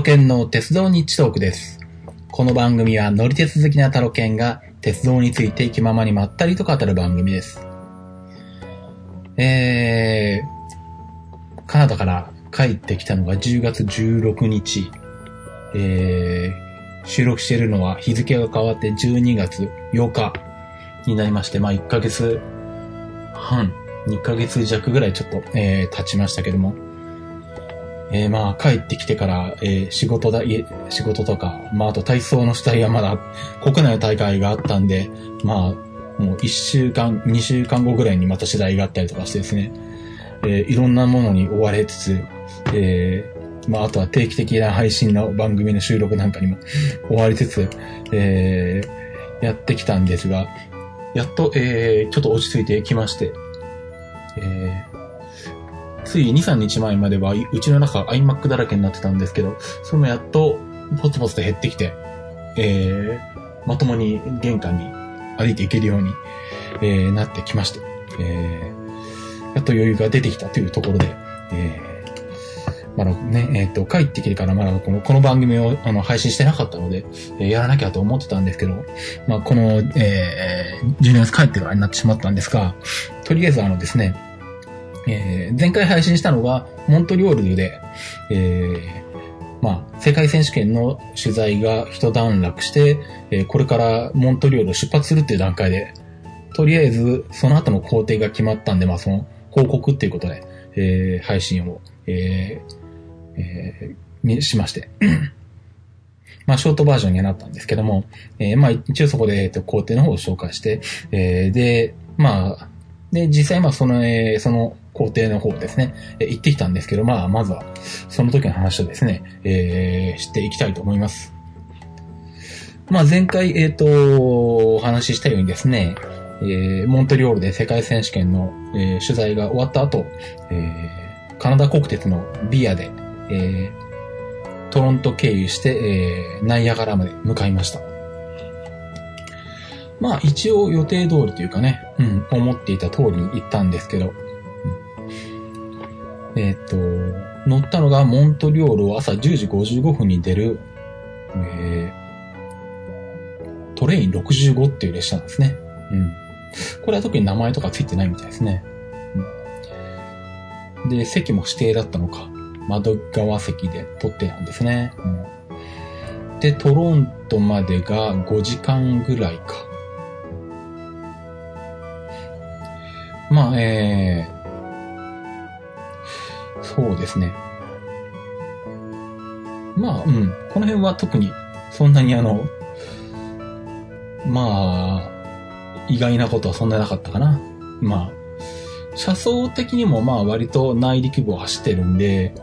ロケンの鉄道日トークです。この番組は乗り鉄好きなタロケンが鉄道について気ままにまったりと語る番組です。えー、カナダから帰ってきたのが10月16日。えー、収録しているのは日付が変わって12月8日になりまして、まあ1ヶ月半、2ヶ月弱ぐらいちょっと、えー、経ちましたけども、えー、まあ、帰ってきてから、えー仕事だ、い仕事とか、まあ、あと体操の主体はまだ、国内の大会があったんで、まあ、もう1週間、2週間後ぐらいにまた次第があったりとかしてですね、えーいろんなものに追われつつ、えーまあ、あとは定期的な配信の番組の収録なんかにも 追われつつ、えーやってきたんですが、やっと、えーちょっと落ち着いてきまして、えーつい2、3日前までは、うちの中 iMac だらけになってたんですけど、それもやっと、ポツポツと減ってきて、えー、まともに玄関に歩いていけるように、えー、なってきまして、えー、やっと余裕が出てきたというところで、えー、まだね、えっ、と、帰ってきてからまだこの、この番組をあの配信してなかったので、えーやらなきゃと思ってたんですけど、まあ、この、えー、12月帰ってからになってしまったんですが、とりあえずあのですね、えー前回配信したのが、モントリオールで、えーまあ、世界選手権の取材が一段落して、えーこれからモントリオールを出発するっていう段階で、とりあえず、その後の工程が決まったんで、まあ、その報告っていうことで、えー配信を、えーえーしまして。まあ、ショートバージョンにはなったんですけども、えーまあ、一応そこで、えっと、工程の方を紹介して、えーで、まあ、で、実際まあその、えーその工程の方ですね、え行ってきたんですけど、まあまずはその時の話をですね、えーしていきたいと思います。まあ前回、えっ、と、お話ししたようにですね、えーモントリオールで世界選手権の、えー取材が終わった後、えーカナダ国鉄のビアで、えートロント経由して、えーナイアガラまで向かいました。まあ一応予定通りというかね、うん、思っていた通りに行ったんですけど、えっ、と、乗ったのがモントリオールを朝10時55分に出る、えートレイン65っていう列車なんですね。うん。これは特に名前とかついてないみたいですね。うん、で、席も指定だったのか、窓側席で取ってたんですね。うん、で、トロントまでが5時間ぐらいか。まあ、えー、そうですね。まあ、うん。この辺は特に、そんなにあの、まあ、意外なことはそんななかったかな。まあ、車窓的にもまあ割と内陸部を走ってるんで、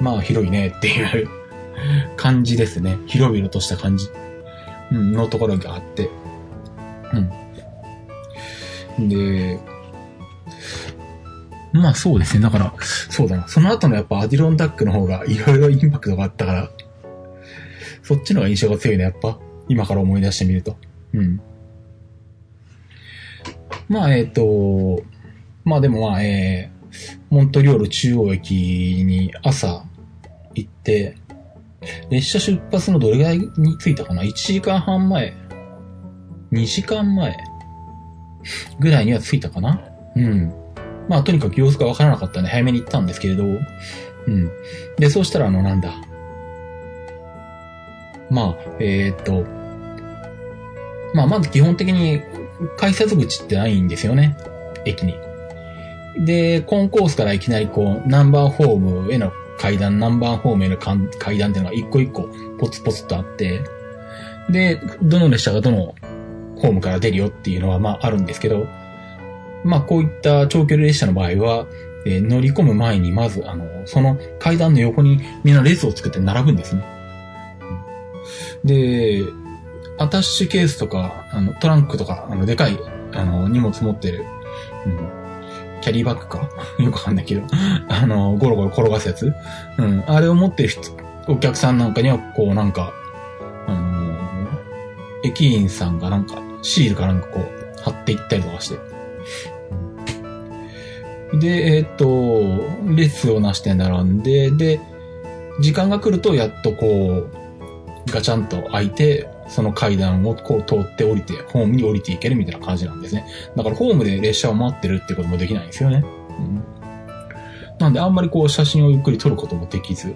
まあ広いねっていう 感じですね。広々とした感じ。うん、のところがあって。うん。で、まあそうですね。だから、そうだな。その後のやっぱアディロンダックの方がいろいろインパクトがあったから、そっちの方が印象が強いね、やっぱ。今から思い出してみると。うん。まあ、えっ、と、まあでもまあ、えー、モントリオール中央駅に朝行って、列車出発のどれぐらいに着いたかな ?1 時間半前 ?2 時間前ぐらいには着いたかな？うん。まあとにかく様子がわからなかったんで早めに行ったんですけれど、うん。で、そうしたらあのなんだ。まあ、えーっと、まあまず基本的に改札口ってないんですよね。駅に。で、コンコースからいきなりこう、ナンバーホームへの階段、ナンバーホームへの階段っていうのが一個一個ポツポツとあって、で、どの列車がどのホームから出るよっていうのはまああるんですけど、まあこういった長距離列車の場合は、えー乗り込む前にまず、あの、その階段の横にみんな列を作って並ぶんですね。で、アタッシュケースとか、あの、トランクとか、あの、でかい、あの、荷物持ってる、うん、キャリーバッグか？よくわかんないけど、あの、ゴロゴロ転がすやつうん、あれを持ってる人、お客さんなんかには、こう、なんか、あの駅員さんがなんか、シールかなんかこう、貼っていったりとかして。で、えーっと、列をなして並んで、で、時間が来るとやっとこう、ガチャンと開いて、その階段をこう通って降りて、ホームに降りていけるみたいな感じなんですね。だからホームで列車を待ってるってこともできないんですよね。うん、なんであんまりこう写真をゆっくり撮ることもできず。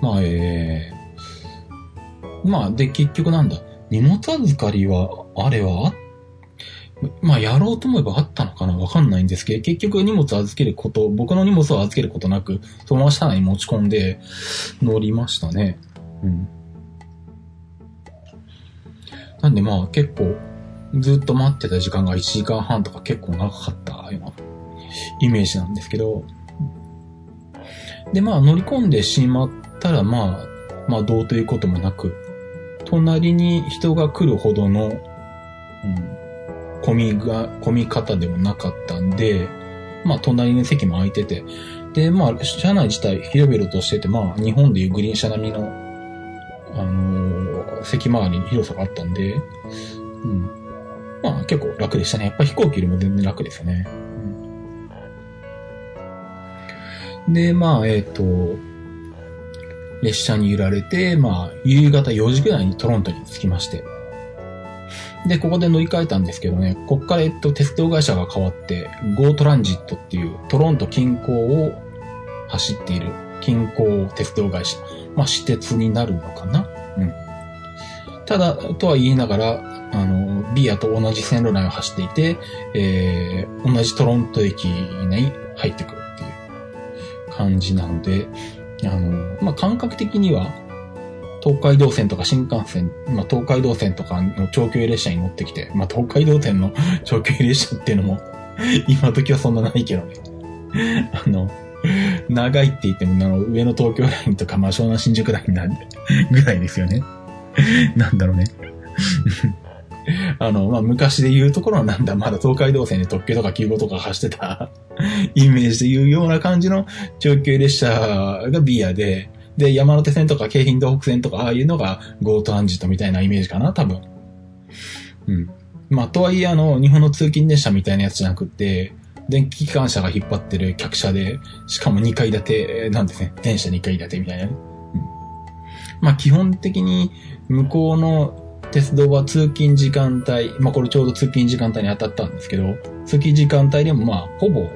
まあ、えー、まあ、で、結局なんだ。荷物預かりは、あれはあっまあ、やろうと思えばあったのかなわかんないんですけど、結局荷物預けること、僕の荷物を預けることなく、そのまま車内に持ち込んで乗りましたね。うん。なんでまあ結構、ずっと待ってた時間が1時間半とか結構長かったようなイメージなんですけど、でまあ乗り込んでしまったらまあ、まあどうということもなく、隣に人が来るほどの、うん、混みが、混み方でもなかったんで、まあ、隣の席も空いてて、で、まあ、車内自体広々としてて、まあ、日本でいうグリーン車並みの、あのー、席周りに広さがあったんで、うん。まあ、結構楽でしたね。やっぱ飛行機よりも全然楽ですよね。うん、で、まあ、えっ、ー、と、列車に揺られて、まあ、夕方4時ぐらいにトロントに着きまして、で、ここで乗り換えたんですけどね、こっから、えっと、鉄道会社が変わって、GO トランジットっていうトロント近郊を走っている近郊鉄道会社。まあ、私鉄になるのかな？うん。ただ、とは言いながら、あの、ビアと同じ線路内を走っていて、えー、同じトロント駅に入ってくるっていう感じなので、あの、まあ、感覚的には、東海道線とか新幹線、まあ、東海道線とかの長距離列車に乗ってきて、まあ、東海道線の 長距離列車っていうのも 今時はそんなないけどね あの、長いって言っても、あの、上の東京ラインとか、まあ、湘南新宿ラインなんでぐらいですよね。なんだろうね。あの、まあ、昔で言うところはなんだ、まだ東海道線で特急とか急行とか走ってたイメージで言うような感じの長距離列車がビアで、で、山手線とか京浜東北線とか、ああいうのが GO トランジットみたいなイメージかな、多分。うん。まあ、とはいえ、あの、日本の通勤列車みたいなやつじゃなくて、電気機関車が引っ張ってる客車で、しかも2階建てなんですね。電車2階建てみたいなね。うん。まあ、基本的に、向こうの鉄道は通勤時間帯、まあ、これちょうど通勤時間帯に当たったんですけど、通勤時間帯でもまあ、ほぼ、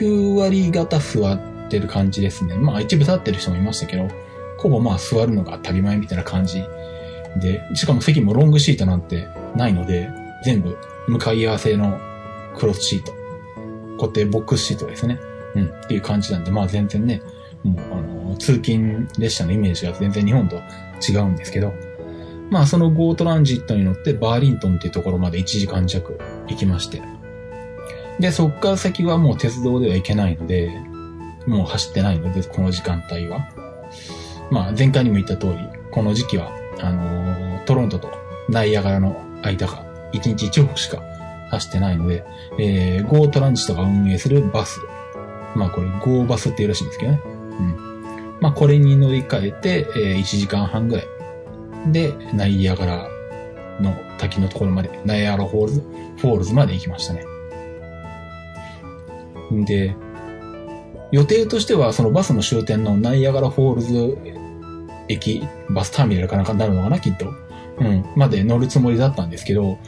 9割方座って、ってる感じですね。まあ一部立ってる人もいましたけど、ほぼまあ座るのが当たり前みたいな感じで、しかも席もロングシートなんてないので、全部向かい合わせのクロスシート。固定ボックスシートですね。うん、っていう感じなんで、まあ全然ね、もうあの、通勤列車のイメージが全然日本と違うんですけど、まあそのゴートランジットに乗ってバーリントンっていうところまで1時間弱行きまして。で、そっから先はもう鉄道では行けないので、もう走ってないので、この時間帯は。まあ、前回にも言った通り、この時期は、あのー、トロントとナイアガラの間が1日1往復しか走ってないので、えー、ゴートランジットが運営するバス。まあこれ、ゴーバスっていうらしいんですけどね。うん。まあこれに乗り換えて、えー、1時間半ぐらい。で、ナイアガラの滝のところまで、ナイアガラフォールズ、フォールズまで行きましたね。んで、予定としては、そのバスの終点のナイアガラフォールズ駅、バスターミナルかなんかになるのかな、きっと。うん、まで乗るつもりだったんですけど、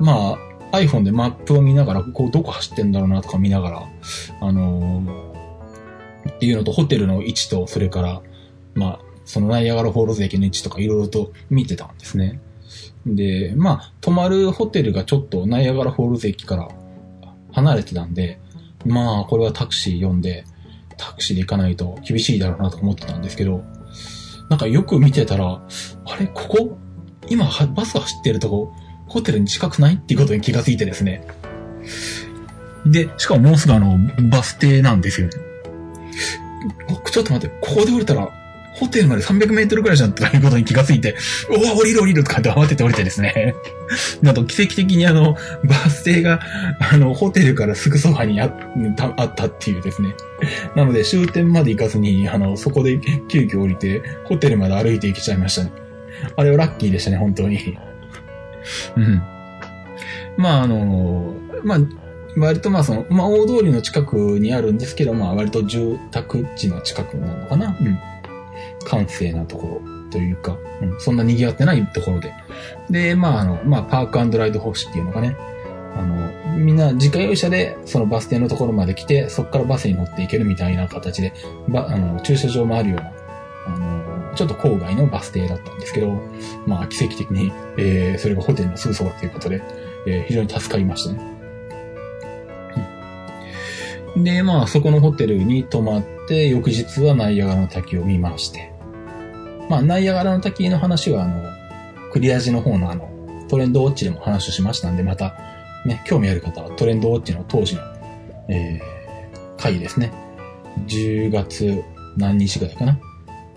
まあ、iPhone でマップを見ながら、こう、どこ走ってんだろうなとか見ながら、あのー、っていうのと、ホテルの位置と、それから、まあ、そのナイアガラフォールズ駅の位置とかいろいろと見てたんですね。で、まあ、泊まるホテルがちょっとナイアガラフォールズ駅から離れてたんで、まあ、これはタクシー呼んで、タクシーで行かないと厳しいだろうなと思ってたんですけど、なんかよく見てたら、あれ、ここ今、バスが走ってるとこ、ホテルに近くないっていうことに気がついてですね。で、しかももうすぐあの、バス停なんですよね。ちょっと待って、ここで降りたら、ホテルまで300メートルくらいじゃんとかいうことに気がついて、おわ、降りる降りるとかって慌てて降りてですね。なんと奇跡的にあの、バス停が、あの、ホテルからすぐそばにあったっていうですね。なので終点まで行かずに、あの、そこで急遽降りて、ホテルまで歩いて行きちゃいましたね。あれはラッキーでしたね、本当に。うん。まあ、あの、まあ、割とまあその、まあ大通りの近くにあるんですけど、まあ割と住宅地の近くなのかな。うん。閑静なところというか、うん、そんな賑わってないところで。で、まああの、まあパークライド方式っていうのがね、あの、みんな自家用車でそのバス停のところまで来て、そこからバスに乗っていけるみたいな形で、ば、あの、駐車場もあるような、あの、ちょっと郊外のバス停だったんですけど、まあ奇跡的に、えー、それがホテルのすぐそばということで、えー、非常に助かりましたね。で、まあ、そこのホテルに泊まって、翌日はナイアガラの滝を見まして。まあ、ナイアガラの滝の話は、あの、クリアジの方のあの、トレンドウォッチでも話をしましたんで、また、ね、興味ある方はトレンドウォッチの当時の、えー、回ですね。10月何日ぐらいかな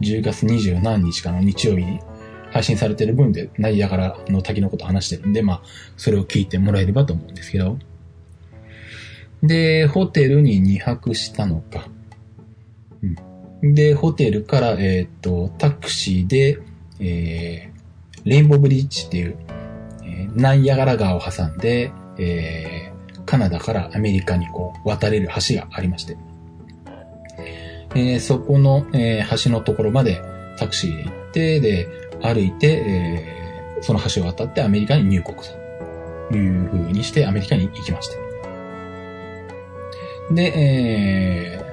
？10月20何日かの日曜日に配信されてる分で、ナイアガラの滝のこと話してるんで、まあ、それを聞いてもらえればと思うんですけど。で、ホテルに2泊したのか。で、ホテルから、えっ、と、タクシーで、えー、レインボーブリッジっていう、えー、ナイアガラ川を挟んで、えー、カナダからアメリカにこう、渡れる橋がありまして。えー、そこの、えー、橋のところまでタクシーで行って、で、歩いて、えー、その橋を渡ってアメリカに入国という風にしてアメリカに行きました。で、えー、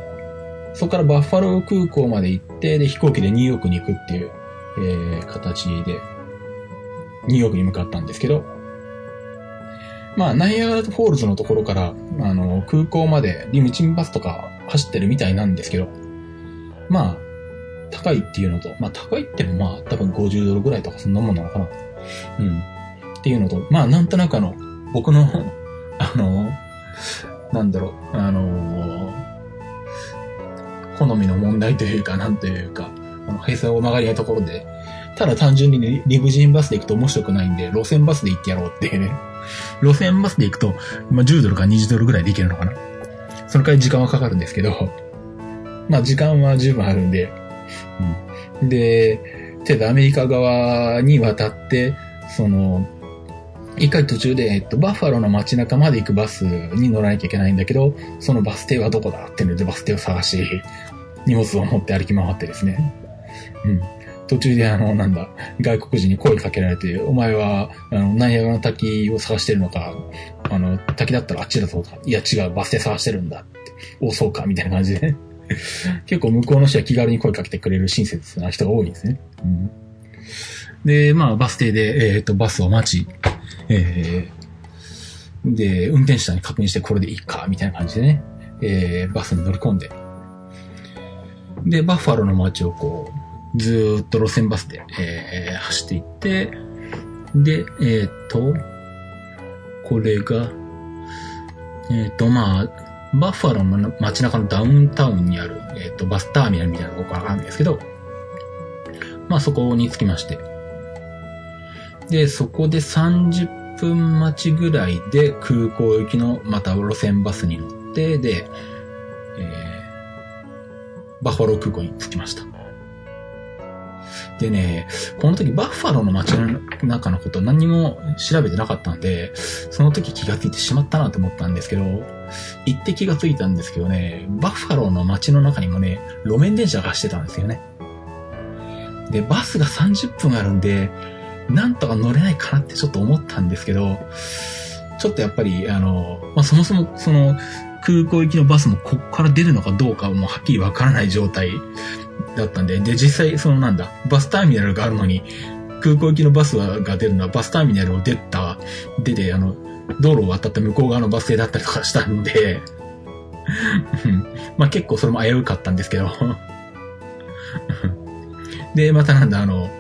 そこからバッファロー空港まで行って、で、飛行機でニューヨークに行くっていう、えー、形で、ニューヨークに向かったんですけど、まあ、ナイアガラフォールズのところから、あの、空港までリムジンバスとか走ってるみたいなんですけど、まあ、高いっていうのと、まあ高いってもまあ多分50ドルぐらいとかそんなもんなのかな。うん。っていうのと、まあなんとなくあの、僕のあの、なんだろう、あの、好みの問題というか、なんというか、あの、平成を曲がりないところで、ただ単純にね、リムジンバスで行くと面白くないんで、路線バスで行ってやろうっていうね。路線バスで行くと、まあ、10ドルか20ドルぐらいで行けるのかな。そのくらい時間はかかるんですけど、まあ時間は十分あるんで、うん。で、てだアメリカ側に渡って、その、一回途中で、えっと、バッファローの街中まで行くバスに乗らなきゃいけないんだけど、そのバス停はどこだっていうのでバス停を探し、荷物を持って歩き回ってですね。うん。途中であの、なんだ、外国人に声かけられて、お前は、あの、ナイアガの滝を探してるのか、あの、滝だったらあっちだぞとか、いや違う、バス停探してるんだって、お、そうか、みたいな感じでね。結構向こうの人は気軽に声かけてくれる親切な人が多いんですね。うん、で、まあ、バス停で、えっ、と、バスを待ち、えー、で、運転手さんに確認してこれでいいか、みたいな感じでね、えー、バスに乗り込んで、で、バッファローの街をこう、ずっと路線バスで、えー、走っていって、で、えっ、ー、と、これが、えっ、ー、と、まあ、バッファローの街中のダウンタウンにある、えっ、ー、と、バスターミナルみたいなとこがあるんですけど、まあそこに着きまして。で、そこで30分待ちぐらいで空港行きのまた路線バスに乗って、で、え、バッファロー空港に着きました。でね、この時バッファローの街の中のこと何にも調べてなかったんで、その時気がついてしまったなと思ったんですけど、行って気がついたんですけどね、バッファローの街の中にもね、路面電車が走ってたんですよね。で、バスが30分あるんで、なんとか乗れないかなってちょっと思ったんですけど、ちょっとやっぱり、あの、まあ、そもそもその空港行きのバスもここから出るのかどうかもうはっきりわからない状態だったんで、で、実際そのなんだ、バスターミナルがあるのに、空港行きのバスが出るのはバスターミナルを出た、出て、あの、道路を渡った向こう側のバス停だったりとかしたんで まあ結構それも危うかったんですけど。で、またなんだ、あの、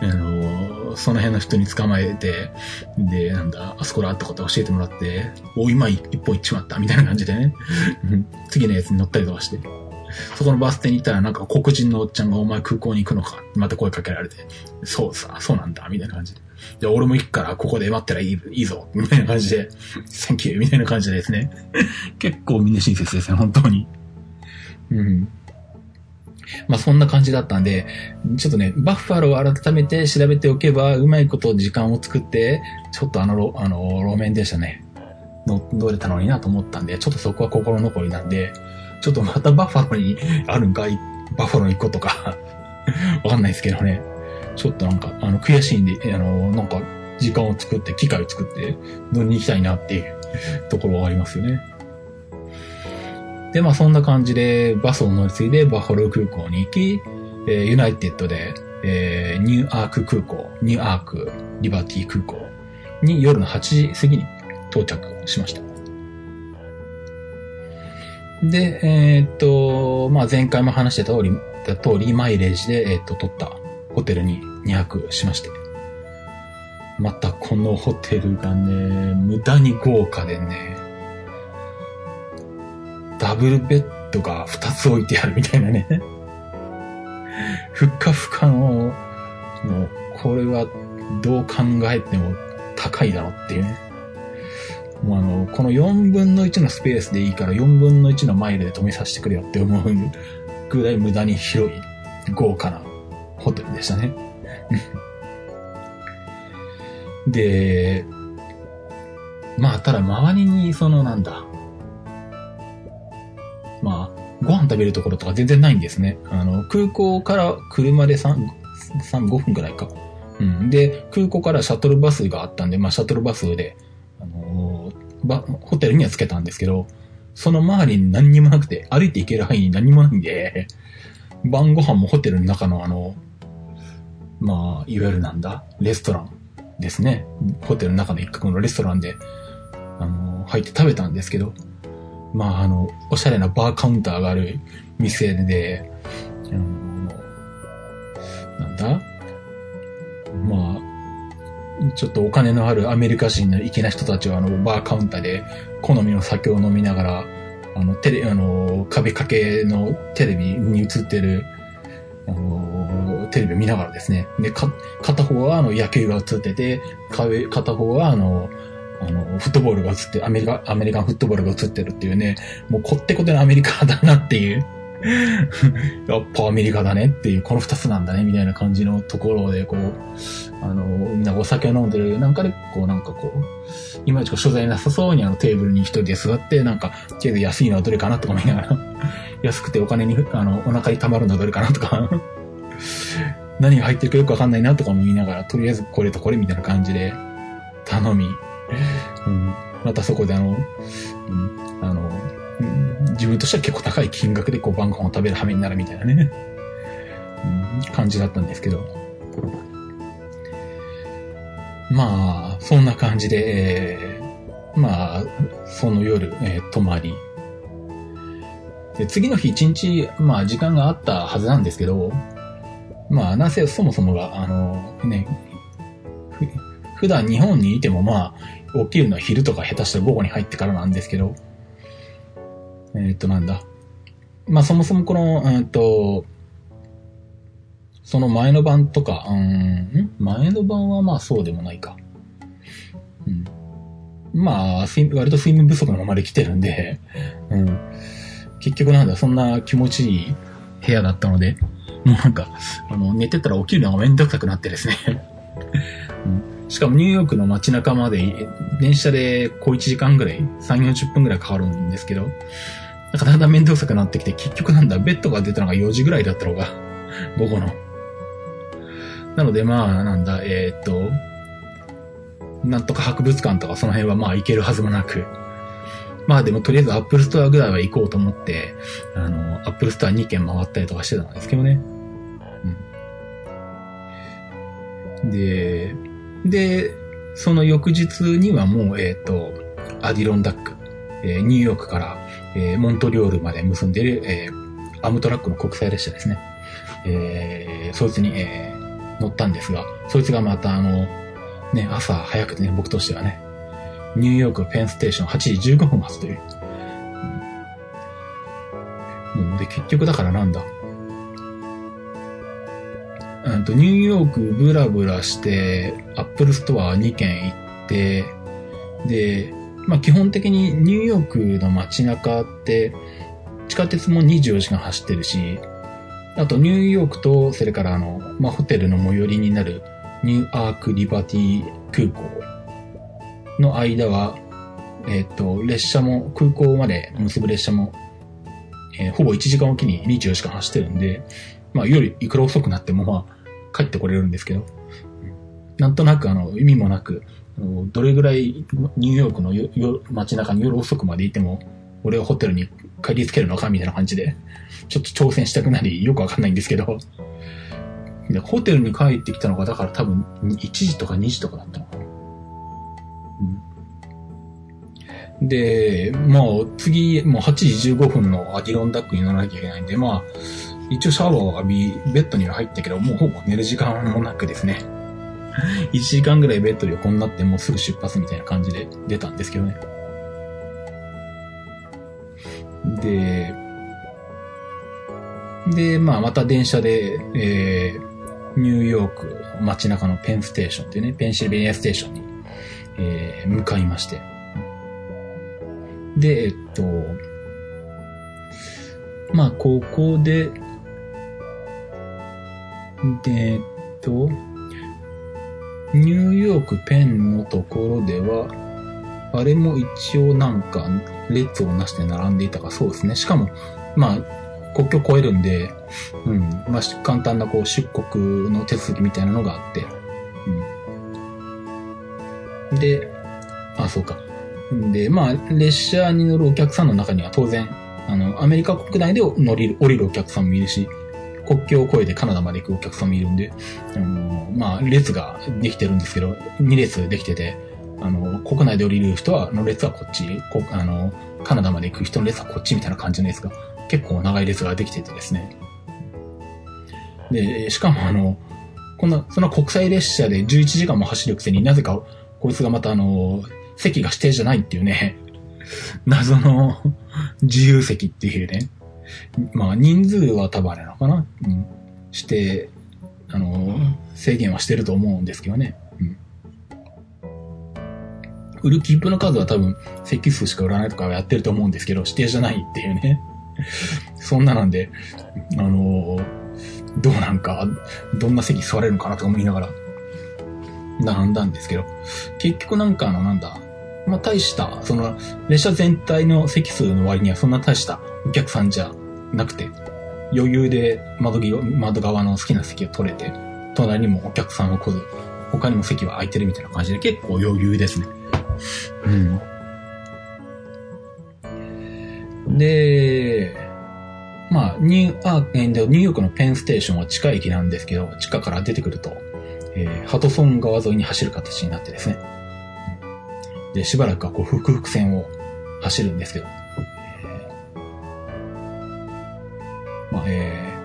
あの、その辺の人に捕まえて、で、なんだ、あそこだってこと教えてもらって、お、今一本行っちまった、みたいな感じでね、次のやつに乗ったりとかして。そこのバス停に行ったらなんか黒人のおっちゃんがお前空港に行くのか？また声かけられて、そうさ、そうなんだ、みたいな感じで。じゃ俺も行くからここで待ったらいいいいぞ、みたいな感じで、センキューみたいな感じでですね。結構みんな親切ですね、本当に。うん。まあそんな感じだったんで、ちょっとね、バッファローを改めて調べておけば、うまいこと時間を作って、ちょっとあの、あの、路面電車ね、乗れたのになと思ったんで、ちょっとそこは心残りなんで、ちょっとまたバッファローにあるんかい、バッファロー行くことか わかんないですけどね。ちょっとなんか、あの、悔しいんで、あの、なんか、時間を作って、機会を作って、乗りに行きたいなっていうところがありますよね。で、まあそんな感じで、バスを乗り継いでバッファロー空港に行き、えー、ユナイテッドで、えー、ニューアーク空港、ニューアークリバティ空港に夜の8時過ぎに到着しました。で、えー、っと、まあ、前回も話してた通り、通りマイレージで、えー、っと、取ったホテルに2泊しまして。またこのホテルがね、無駄に豪華でね、ダブルベッドが2つ置いてあるみたいなね。ふっかふかの、もう、これはどう考えても高いだろっていうね。もうあの、この4分の1のスペースでいいから4分の1のマイルで止めさせてくれよって思うぐらい無駄に広い豪華なホテルでしたね。で、まあ、ただ周りにそのなんだ、まあ、ご飯食べるところとか全然ないんですね。あの、空港から車で3、3、5分くらいか。うん。で、空港からシャトルバスがあったんで、まあ、シャトルバスで、あのー、ホテルには着けたんですけど、その周りに何にもなくて、歩いて行ける範囲に何もないんで、晩ご飯もホテルの中のあの、まあ、いわゆるなんだ、レストランですね。ホテルの中の一角のレストランで、あのー、入って食べたんですけど、まあ、あの、おしゃれなバーカウンターがある店で、あのなんだ？まあ、ちょっとお金のあるアメリカ人の粋な人たちは、あの、バーカウンターで好みの酒を飲みながら、あの、テレ、あの、壁掛けのテレビに映ってる、あの、テレビを見ながらですね。で、か、片方はあの野球が映ってて、片方はあの、あの、フットボールが映って、アメリカ、アメリカンフットボールが映ってるっていうね、もうこってこてのアメリカだなっていう。やっぱアメリカだねっていう、この二つなんだね、みたいな感じのところで、こう、あの、みんなお酒を飲んでる、なんかで、こう、なんかこう、いまいち所在なさそうにあのテーブルに一人で座って、なんか、とりあえず安いのはどれかなとか思いながら、安くてお金に、あの、お腹に溜まるのはどれかなとか 何が入ってるかよくわかんないなとかも言いながら、とりあえずこれとこれみたいな感じで頼み、うん、またそこであの、うん、あの、うん、自分としては結構高い金額でこう晩ご飯を食べる羽目になるみたいなね、うん、感じだったんですけど。まあ、そんな感じで、えー、まあ、その夜、えー、泊まり。で、次の日一日、まあ時間があったはずなんですけど、まあ、なぜそもそもが、あの、ね、普段日本にいてもまあ、起きるのは昼とか下手したら午後に入ってからなんですけど、えー、っと、なんだ。まあそもそもこの、えー、っと、その前の晩とか、うん、前の晩はまあそうでもないか。うん。まあ、割と睡眠不足のままで来てるんで、うん。結局なんだ、そんな気持ちいい部屋だったので、もうなんか、あの、寝てたら起きるのがめんどくさくなってですね。うんしかもニューヨークの街中まで電車で小1時間ぐらい、3、40分ぐらいかかるんですけど、なんかだんだん面倒くさくなってきて、結局なんだ、ベッドが出たのが4時ぐらいだったのが、午後の。なのでまあ、なんだ、えー、っと、なんとか博物館とかその辺はまあ行けるはずもなく、まあでもとりあえずアップルストアぐらいは行こうと思って、あの、アップルストア2軒回ったりとかしてたんですけどね。うん。で、で、その翌日にはもう、えっ、ー、と、アディロンダック、えー、ニューヨークから、えー、モントリオールまで結んでる、えー、アムトラックの国際列車ですね。えー、そいつに、えー、乗ったんですが、そいつがまたあの、ね、朝早くてね、僕としてはね、ニューヨークペンステーション8時15分発という。もうで、結局だからなんだ。うんと、ニューヨークブラブラして、アップルストア2軒行って、で、まあ基本的にニューヨークの街中って、地下鉄も24時間走ってるし、あとニューヨークと、それからあの、まあホテルの最寄りになるニューアークリバティ空港の間は、えっ、と、列車も、空港まで結ぶ列車も、えーほぼ1時間おきに24時間走ってるんで、まあ、夜いくら遅くなっても、まあ、帰ってこれるんですけど、なんとなく、あの、意味もなく、あのどれぐらいニューヨークの街中に夜遅くまでいても、俺はホテルに帰りつけるのかみたいな感じで、ちょっと挑戦したくなり、よくわかんないんですけど、で、ホテルに帰ってきたのが、だから多分、1時とか2時とかだったのかな。うん、で、まあ、次、もう8時15分のアディロンダックに乗らなきゃいけないんで、まあ、一応シャワーを浴び、ベッドには入ったけど、もうほぼ寝る時間もなくですね。1時間ぐらいベッドで横になって、もうすぐ出発みたいな感じで出たんですけどね。で、で、まあ、また電車で、えー、ニューヨーク街中のペンステーションっていうね、ペンシルベニアステーションに、えー向かいまして。で、えっと、まあ、ここで、で、えっと、ニューヨークペンのところでは、あれも一応なんか列をなして並んでいたか、そうですね。しかも、まあ、国境を越えるんで、うん、まあ、簡単なこう出国の手続きみたいなのがあって、うん。で、あ、そうか。で、まあ、列車に乗るお客さんの中には当然、あの、アメリカ国内で乗り、降りるお客さんもいるし、国境を越えてカナダまで行くお客さんもいるんで、あの、まあ、列ができてるんですけど、2列できてて、あの、国内で降りる人は、の列はこっち、こあの、カナダまで行く人の列はこっちみたいな感じの列が、結構長い列ができててですね。で、しかもあの、こんな、その国際列車で11時間も走るくせになぜか、こいつがまたあの、席が指定じゃないっていうね、謎の自由席っていうね。まあ人数は多分あれなのかな、うん、して、あの、制限はしてると思うんですけどね。うん。売る切符の数は多分席数しか売らないとかはやってると思うんですけど、指定じゃないっていうね。そんななんで、あの、どうなんか、どんな席座れるのかなとか思いながら、並んだんですけど、結局なんかあの、なんだ、まあ、大した、その、列車全体の席数の割にはそんな大したお客さんじゃなくて、余裕で窓際窓側の好きな席を取れて、隣にもお客さんは来ず、他にも席は空いてるみたいな感じで結構余裕ですね。うん。で、まあ、ニュー、でニューヨークのペンステーションは地下駅なんですけど、地下から出てくると、えーハドソン川沿いに走る形になってですね。で、しばらくはこう、複々線を走るんですけど、まあ、えー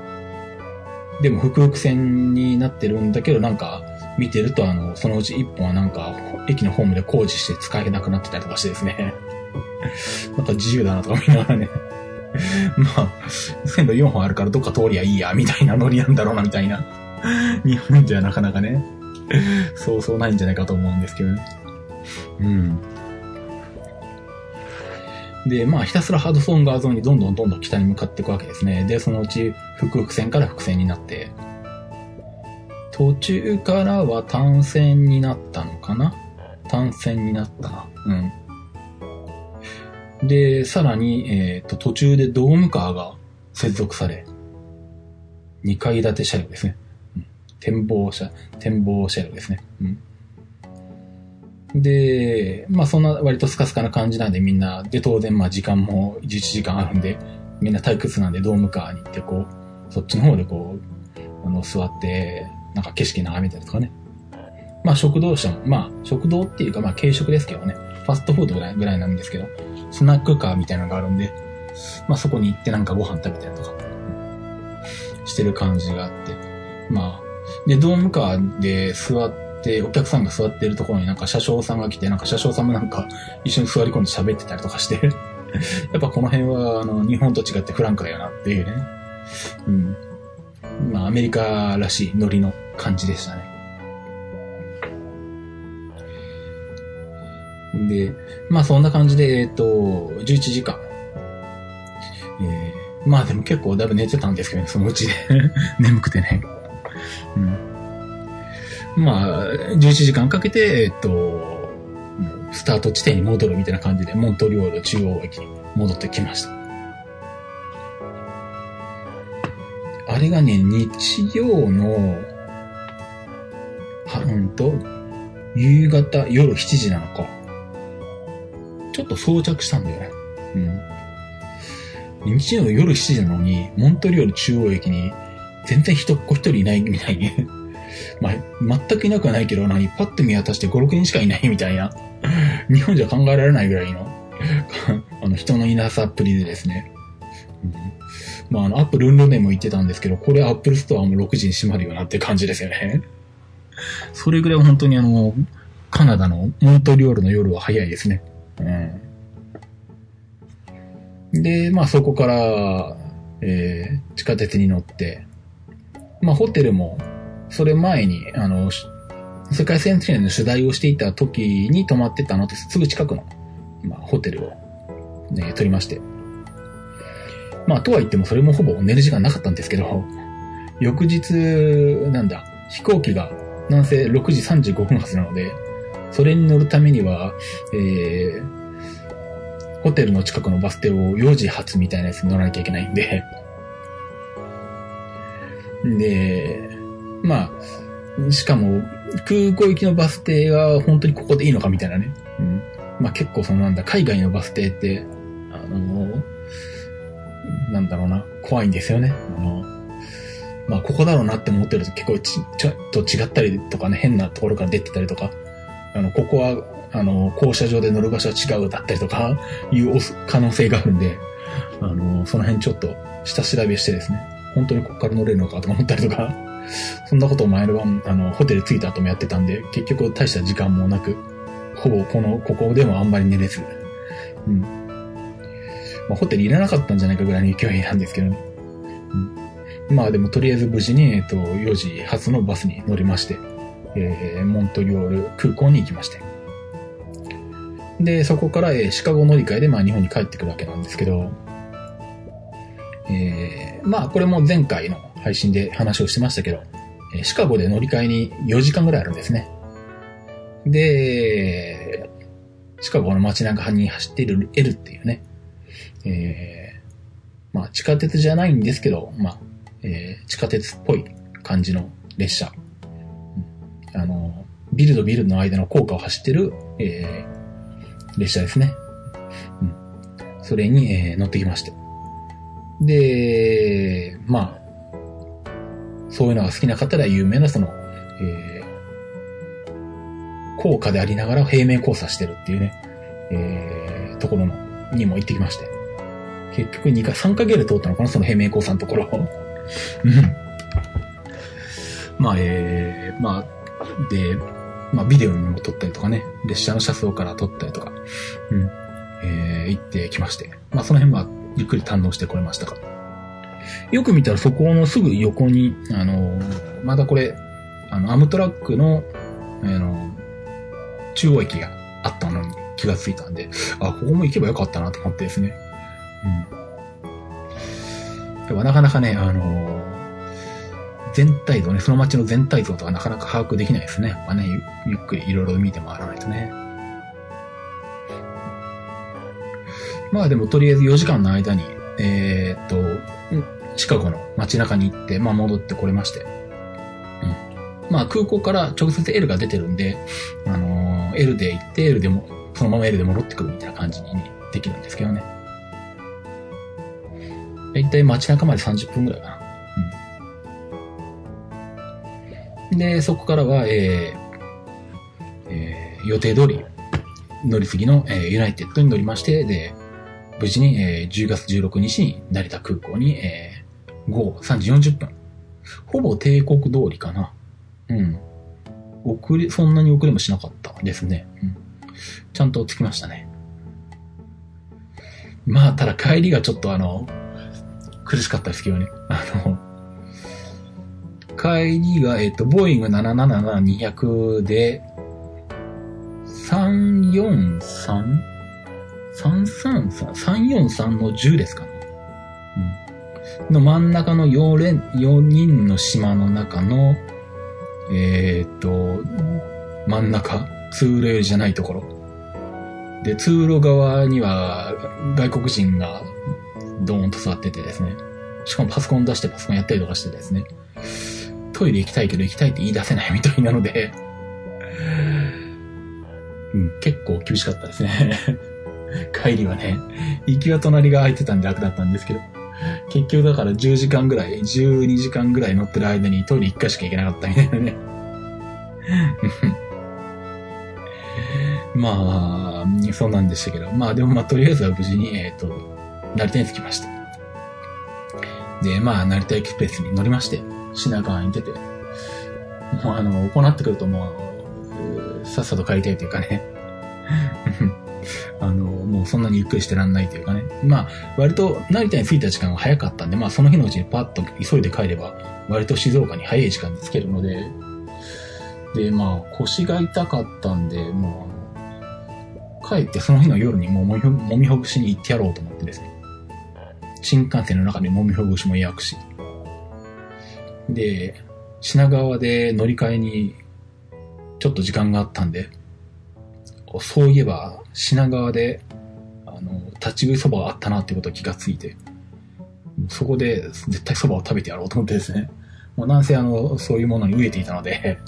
でも複々線になってるんだけど、なんか、見てると、あの、そのうち一本はなんか、駅のホームで工事して使えなくなってたりとかしてですね。なんか自由だなとか思いながらね。まあ、線路4本あるからどっか通りゃいいや、みたいなノリなんだろうな、みたいな。日本じゃなかなかね、そうそうないんじゃないかと思うんですけどね。うん。で、まあ、ひたすらハードソン川沿いにどんどんどんどん北に向かっていくわけですね。で、そのうち、複々線から複線になって、途中からは単線になったのかな？単線になったな。うん。で、さらに、えっ、と、途中でドームカーが接続され、2階建て車両ですね。うん、展望車、展望車両ですね。うん。で、まあそんな割とスカスカな感じなんでみんな、で当然まあ時間も11時間あるんで、みんな退屈なんでドームカーに行ってこう、そっちの方でこう、あの座って、なんか景色眺めたりとかね。まあ食堂車も、まあ食堂っていうかまあ軽食ですけどね。ファストフードぐらいぐらいなんですけど、スナックカーみたいなのがあるんで、まあそこに行ってなんかご飯食べたりとか、してる感じがあって。まあ、で、ドームカーで座って、お客さんが座ってるところになんか車掌さんが来て、なんか車掌さんもなんか一緒に座り込んで喋ってたりとかして、やっぱこの辺はあの日本と違ってフランクだよなっていうね。うん。まあアメリカらしいノリの感じでしたね。で、まあそんな感じで、えっと、11時間。えー、まあでも結構だいぶ寝てたんですけどね、そのうちで。眠くてね。うん。まあ、11時間かけて、えっと、スタート地点に戻るみたいな感じで、モントリオール中央駅に戻ってきました。あれがね、日曜の、は、うんと、夕方、夜7時なのか。ちょっと到着したんだよね。うん。日曜の夜7時なのに、モントリオール中央駅に、全然人っ子一人いないみたいに。まあ、全くいなくはないけど、何、パッと見渡して5、6人しかいないみたいな。日本じゃ考えられないぐらいの、あの、人のいなさっぷりでですね。うん、まあ、あの、アップルンルンでも言ってたんですけど、これアップルストアも6時に閉まるよなって感じですよね。それぐらい本当にあの、カナダのモントリオールの夜は早いですね。うん。で、まあそこから、えー、地下鉄に乗って、まあホテルも、それ前に、あの、世界戦記念の取材をしていた時に泊まってたのとすぐ近くの、まあ、ホテルを、ね、取りまして。まあ、とは言ってもそれもほぼ寝る時間なかったんですけど、翌日、なんだ、飛行機が南西6時35分発なので、それに乗るためには、えー、ホテルの近くのバス停を4時発みたいなやつに乗らなきゃいけないんで、で、まあ、しかも、空港行きのバス停は本当にここでいいのかみたいなね。うん。まあ結構そのなんだ、海外のバス停って、あのなんだろうな、怖いんですよね。あの、まあここだろうなって思ってると結構ち、ちょっと違ったりとかね、変なところから出てたりとか、あの、ここは、あの、降車場で乗る場所は違うだったりとか、いう可能性があるんで、あの、その辺ちょっと下調べしてですね、本当にここから乗れるのかとか思ったりとか、そんなことを前の晩、あの、ホテル着いた後もやってたんで、結局大した時間もなく、ほぼこの、ここでもあんまり寝れず、うん。まあ、ホテルいらなかったんじゃないかぐらいの勢いなんですけどね。うん。まあでもとりあえず無事に、えっと、4時発のバスに乗りまして、えー、モントリオール空港に行きまして。で、そこから、えー、シカゴ乗り換えで、まあ日本に帰ってくるわけなんですけど、えー、まあこれも前回の配信で話をしてましたけど、シカゴで乗り換えに4時間ぐらいあるんですね。で、シカゴの街中に走っている L っていうね、えー、まあ地下鉄じゃないんですけど、まあ、えー地下鉄っぽい感じの列車。あの、ビルとビルの間の高架を走ってる、えー列車ですね。うん。それに、えー乗ってきまして。で、まあ、そういうのが好きな方では有名なその、えー、高架でありながら平面交差してるっていうね、えー、ところの、にも行ってきまして。結局2回、3回ぐらい通ったのかな、その平面交差のところ。うん。まあ、えー、まあ、で、まあ、ビデオにも撮ったりとかね、列車の車窓から撮ったりとか、うん、えー、行ってきまして。まあ、その辺はゆっくり堪能してこれましたか。よく見たらそこのすぐ横に、あのまたこれ、あの、アムトラックの、あの中央駅があったのに気がついたんで、あ、ここも行けばよかったなと思ってですね。うん。でもなかなかね、あの全体像ね、その街の全体像とかなかなか把握できないですね。まあね、ゆゆっくりいろいろ見て回らないとね。まあでもとりあえず4時間の間に、えーっと、うんシカゴの街中に行って、まあ戻ってこれまして。うん。まあ空港から直接 L が出てるんで、あのー L で行って、L でも、そのまま L で戻ってくるみたいな感じに、ね、できるんですけどね。だいたい街中まで30分ぐらいかな。うん。で、そこからは、えーえー予定通り、乗り継ぎの、えーユナイテッドに乗りまして、で、無事に、えー10月16日に成田空港に、えー午後3時40分。ほぼ帝国通りかな。うん。遅れ、そんなに遅れもしなかったですね。うん。ちゃんと着きましたね。まあ、ただ帰りがちょっとあの、苦しかったですけどね。あの、帰りが、えっ、と、ボーイング777-200で、343? 333、343の10ですか？ね。うん。の真ん中の4連、4人の島の中の、えーっと、真ん中、ツーレールじゃないところ。で、通路側には外国人がドーンと座っててですね。しかもパソコン出してパソコンやったりとかしてですね。トイレ行きたいけど行きたいって言い出せないみたいなので、うん、結構厳しかったですね。帰りはね、行きは隣が空いてたんで楽だったんですけど、結局だから10時間ぐらい、12時間ぐらい乗ってる間にトイレ1回しか行けなかったみたいなね。まあ、そうなんでしたけど、まあでもまあとりあえずは無事に、えっ、ー、と、成田に着きました。で、まあ、成田エクスプレスに乗りまして、品川に出て、もうあの、行ってくるともう、さっさと帰りたいというかね。あの、もうそんなにゆっくりしてらんないというかね。まあ、割と成田に着いた時間が早かったんで、まあその日のうちにパッと急いで帰れば、割と静岡に早い時間で着けるので、で、まあ腰が痛かったんで、もう、帰ってその日の夜にもうもみほぐしに行ってやろうと思ってですね。新幹線の中でもみほぐしも予約し。で、品川で乗り換えにちょっと時間があったんで、そういえば品川で、あの、立ち食いそばがあったなってことを気がついて、そこで絶対そばを食べてやろうと思ってですね。もうなんせあの、そういうものに飢えていたので。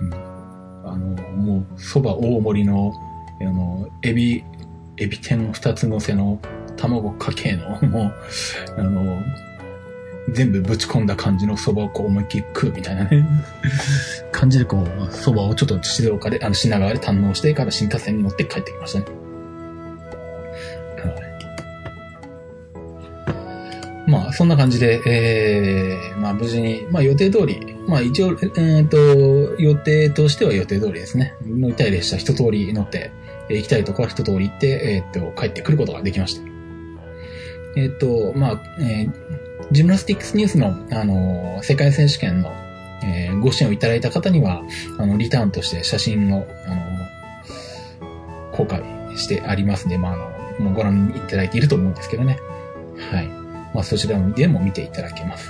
うん、あの、もうそば大盛りの、あの、エビ、エビ天二つ乗せの卵かけの、もう、あの、全部ぶち込んだ感じの蕎麦をこう思いっきり食うみたいなね感じでこう、蕎麦をちょっと静岡で、あの、品川で堪能してから新幹線に乗って帰ってきましたね。はい。まあ、そんな感じで、えー、まあ無事に、まあ予定通り、まあ一応、えっ、ー、と、予定としては予定通りですね。乗りたい列車一通り乗って、行きたいところは一通り行って、えっ、ー、と、帰ってくることができました。えっ、ー、と、まあ、えー、ジムナスティックスニュースの、あの、世界選手権の、えー、ご支援をいただいた方には、あの、リターンとして写真を、あの、公開してありますんで、まあ、あの、もうご覧いただいていると思うんですけどね。はい。まあ、そちらでも見ていただけます。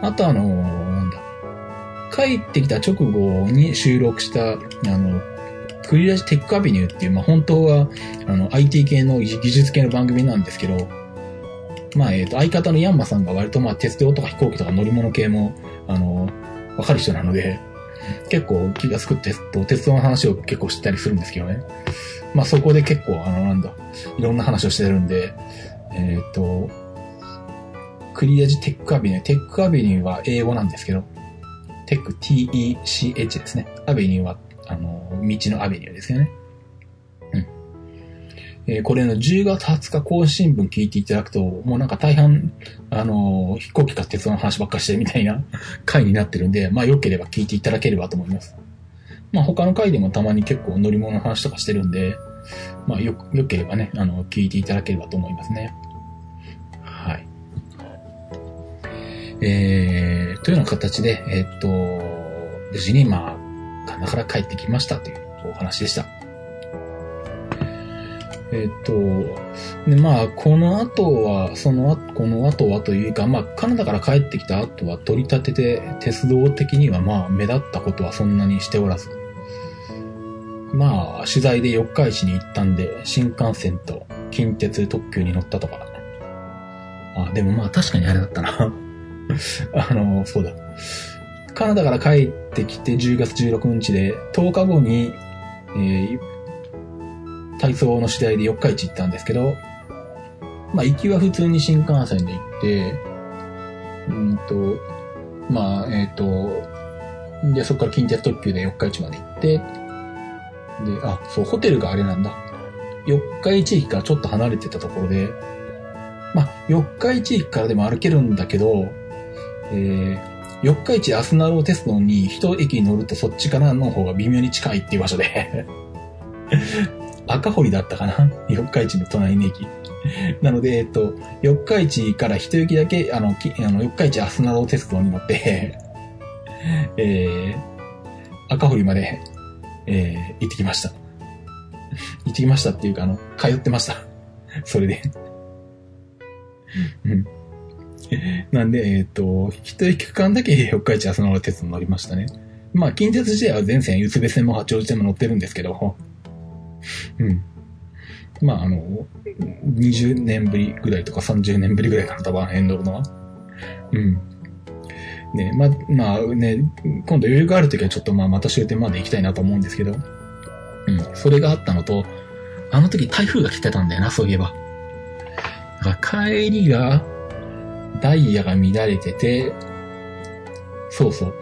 あと、あの、なんだ。帰ってきた直後に収録した、あの、クリラジテックアビニューっていう、まあ、本当は、あの、IT 系の技術系の番組なんですけど、まあ、えっ、ー、と、相方のヤンマさんが割とまあ、鉄道とか飛行機とか乗り物系も、あの、わかる人なので、結構気がつく鉄道、鉄道の話を結構知ったりするんですけどね。まあ、そこで結構、あの、なんだ、いろんな話をしてるんで、えっ、ー、と、クリアジテックアビニュー、テックアビニューは英語なんですけど、テック T-E-C-H ですね。アビニューはあの、道のアベニューですよね。えー、これの10月20日更新分聞いていただくと、もうなんか大半、あの、飛行機か鉄道の話ばっかしてるみたいな 回になってるんで、まあ良ければ聞いていただければと思います。まあ他の回でもたまに結構乗り物の話とかしてるんで、まあよ、良ければね、あの、聞いていただければと思いますね。はい。えー、というような形で、えー、っと、無事にまあ、棚から帰ってきましたというお話でした。えっと、で、まあ、この後は、その後、この後はというか、まあ、カナダから帰ってきた後は取り立てて、鉄道的にはまあ、目立ったことはそんなにしておらず、まあ、取材で四日市に行ったんで、新幹線と近鉄特急に乗ったとか。あ、でもまあ、確かにあれだったな。あの、そうだ。カナダから帰ってきて10月16日で、10日後に、えー、体操の次第で四日市行ったんですけど、まあ、行きは普通に新幹線で行って、うんと、まあ、えっ、ー、と、で、そこから近鉄特急で四日市まで行って、で、あ、そう、ホテルがあれなんだ。四日市駅からちょっと離れてたところで、まあ、四日市駅からでも歩けるんだけど、えー、四日市あすなろう鉄道に一駅に乗るとそっちからの方が微妙に近いっていう場所で赤堀だったかな？四日市の隣の駅。なので、えっと、四日市から一駅だけ、あの、きあの四日市あすなろう鉄道に乗って えー、赤堀まで、えー、行ってきました。行ってきましたっていうか、あの、通ってました。それでうん。なんで、えっ、ー、と、一駅区間だけ四日市朝の鉄道乗りましたね。まあ、近鉄時代は全線、うつべ線も八王子線も乗ってるんですけど、うん。まあ、あの、20年ぶりぐらいとか30年ぶりぐらいかな、多分あの辺乗るのは。うん。ね、ま、まあね、今度余裕があるときはちょっとまあまた終点まで行きたいなと思うんですけど、うん、それがあったのと、あの時台風が来てたんだよな、そういえば。だから帰りが、ダイヤが乱れてて、そうそう。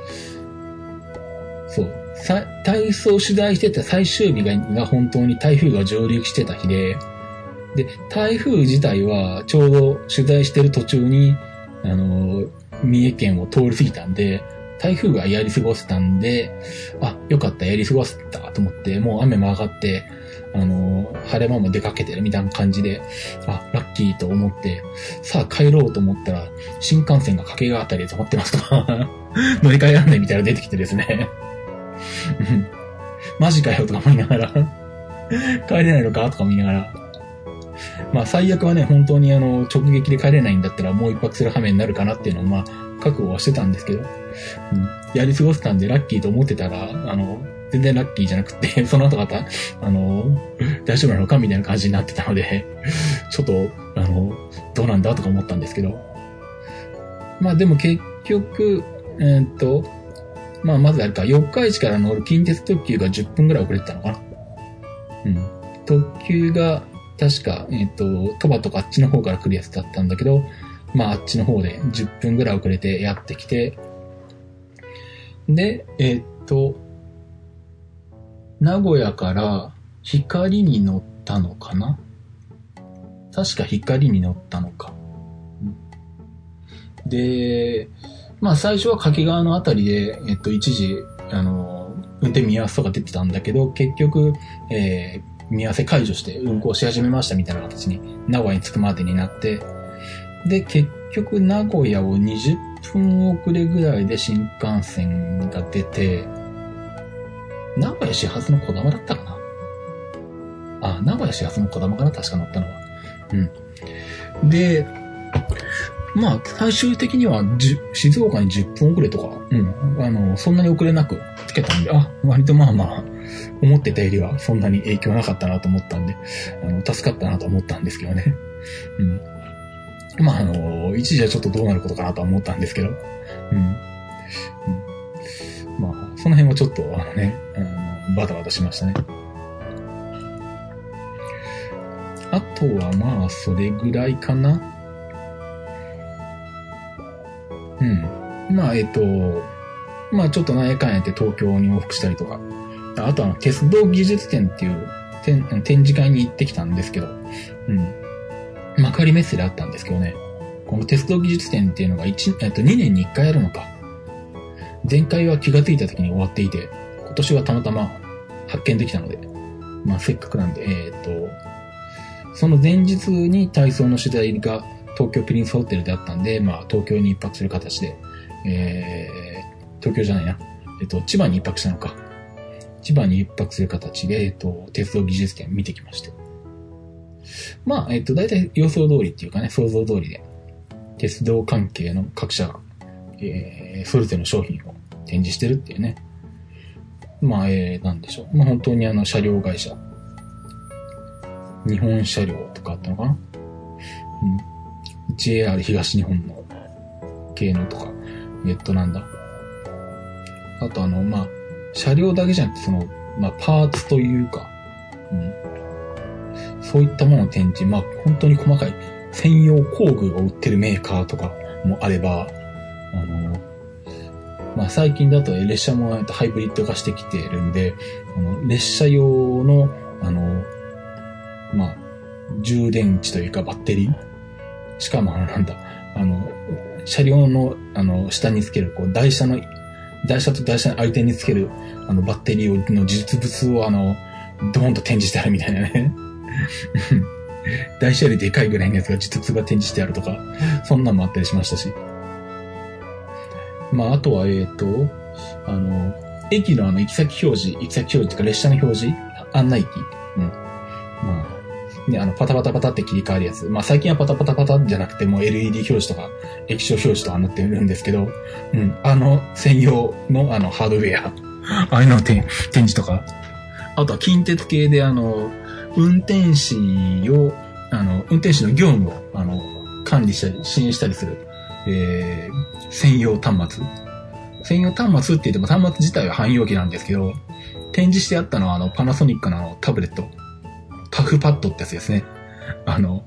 体操取材してた最終日がが本当に台風が上陸してた日で、で、台風自体はちょうど取材してる途中に、あの、三重県を通り過ぎたんで、台風がやり過ごせたんで、あ、よかった、やり過ごせたと思って、もう雨も上がって、あの、晴れ間も出かけてるみたいな感じで、あ、ラッキーと思って、さあ帰ろうと思ったら、新幹線が掛川あたりで止まってますとか 乗り換えらんないみたいなの出てきてですね。マジかよとか思いながら。帰れないのかとか思いながら、まあ最悪はね、本当にあの、直撃で帰れないんだったらもう一泊する羽目になるかなっていうのをまあ、覚悟はしてたんですけど、うん、やり過ごせたんでラッキーと思ってたら、あの、全然ラッキーじゃなくて、その後また、あの、大丈夫なのかみたいな感じになってたので、ちょっと、あの、どうなんだとか思ったんですけど。まあでも結局、えー、っと、まあまずあれか、四日市から乗る近鉄特急が10分ぐらい遅れてたのかな。うん。特急が、確か、えっ、と、鳥羽とかあっちの方から来るやつだったんだけど、まああっちの方で10分ぐらい遅れてやってきて、で、えっ、と、名古屋から光に乗ったのかな確か光に乗ったのか。で、まあ最初は掛川のあたりで、えっと、一時、あの、運転見合わせとか出てたんだけど、結局、えー、見合わせ解除して運行し始めましたみたいな形に、名古屋に着くまでになって、で、結局名古屋を20分遅れぐらいで新幹線が出て、名古屋始発の小玉だったかな？あ、名古屋始発の小玉かな？確か乗ったのは。うん。で、まあ、最終的には、じ静岡に10分遅れとか、うん、あの、そんなに遅れなくつけたんで、あ、割とまあまあ、思ってたよりはそんなに影響なかったなと思ったんで、あの、助かったなと思ったんですけどね。うん。まあ、あの、一時はちょっとどうなることかなと思ったんですけど、うん。うん、まあ、その辺はちょっと、あのね、あのバタバタしましたね。あとはまあ、それぐらいかな。うん。まあ、えっ、と、まあちょっと何やかんやって東京に往復したりとか、あとは鉄道技術展っていう展展示会に行ってきたんですけど、うん。幕張メッセであったんですけどね、この鉄道技術展っていうのが1、えっと、2年に1回やるのか。前回は気がついた時に終わっていて、今年はたまたま発見できたので、まあせっかくなんで、えっ、と、その前日に体操の取材が東京プリンスホテルであったんで、まあ、東京に一泊する形で、えー、東京じゃないな。えっと、千葉に一泊したのか。千葉に一泊する形で、えっと、鉄道技術展見てきまして。まあ、えっと、大体予想通りっていうかね、想像通りで、鉄道関係の各社が、えー、それぞれの商品を展示してるっていうね。まあ、えー、なんでしょう。まあ、本当にあの、車両会社。日本車両とかあったのかなうん。JR 東日本の系のとか、えっとなんだ。あとあの、まあ、車両だけじゃなくて、その、まあ、パーツというか、うん。そういったものの展示、まあ、本当に細かい専用工具を売ってるメーカーとかもあれば、あの、まあ、最近だと列車もハイブリッド化してきてるんで、あの列車用の、あの、まあ、充電池というかバッテリーしかもあの、なんだ、あの、車両の、あの、下につける、こう、台車の、台車と台車の相手につける、あの、バッテリーの実物を、あの、ドーンと展示してあるみたいなね。台車よりでかいぐらいのやつが実物が展示してあるとか、そんなんもあったりしましたし。まあ、あとは、えっ、ー、と、あの、駅のあの、行き先表示、行き先表示とか列車の表示、案内機。うん。まあ、ね、あの、パタパタパタって切り替わるやつ。まあ、最近はパタパタパタじゃなくてもう LED 表示とか液晶表示とかなってるんですけど、うん、あの専用のあのハードウェア、ああいうの展展示とか、あとは近鉄系であの、運転士を、あの、運転士の業務を、あの、管理したり、支援したりする、えー、専用端末。専用端末って言っても端末自体は汎用機なんですけど、展示してあったのはあの、パナソニックのあのタブレット。タフパッドってやつですね。あの、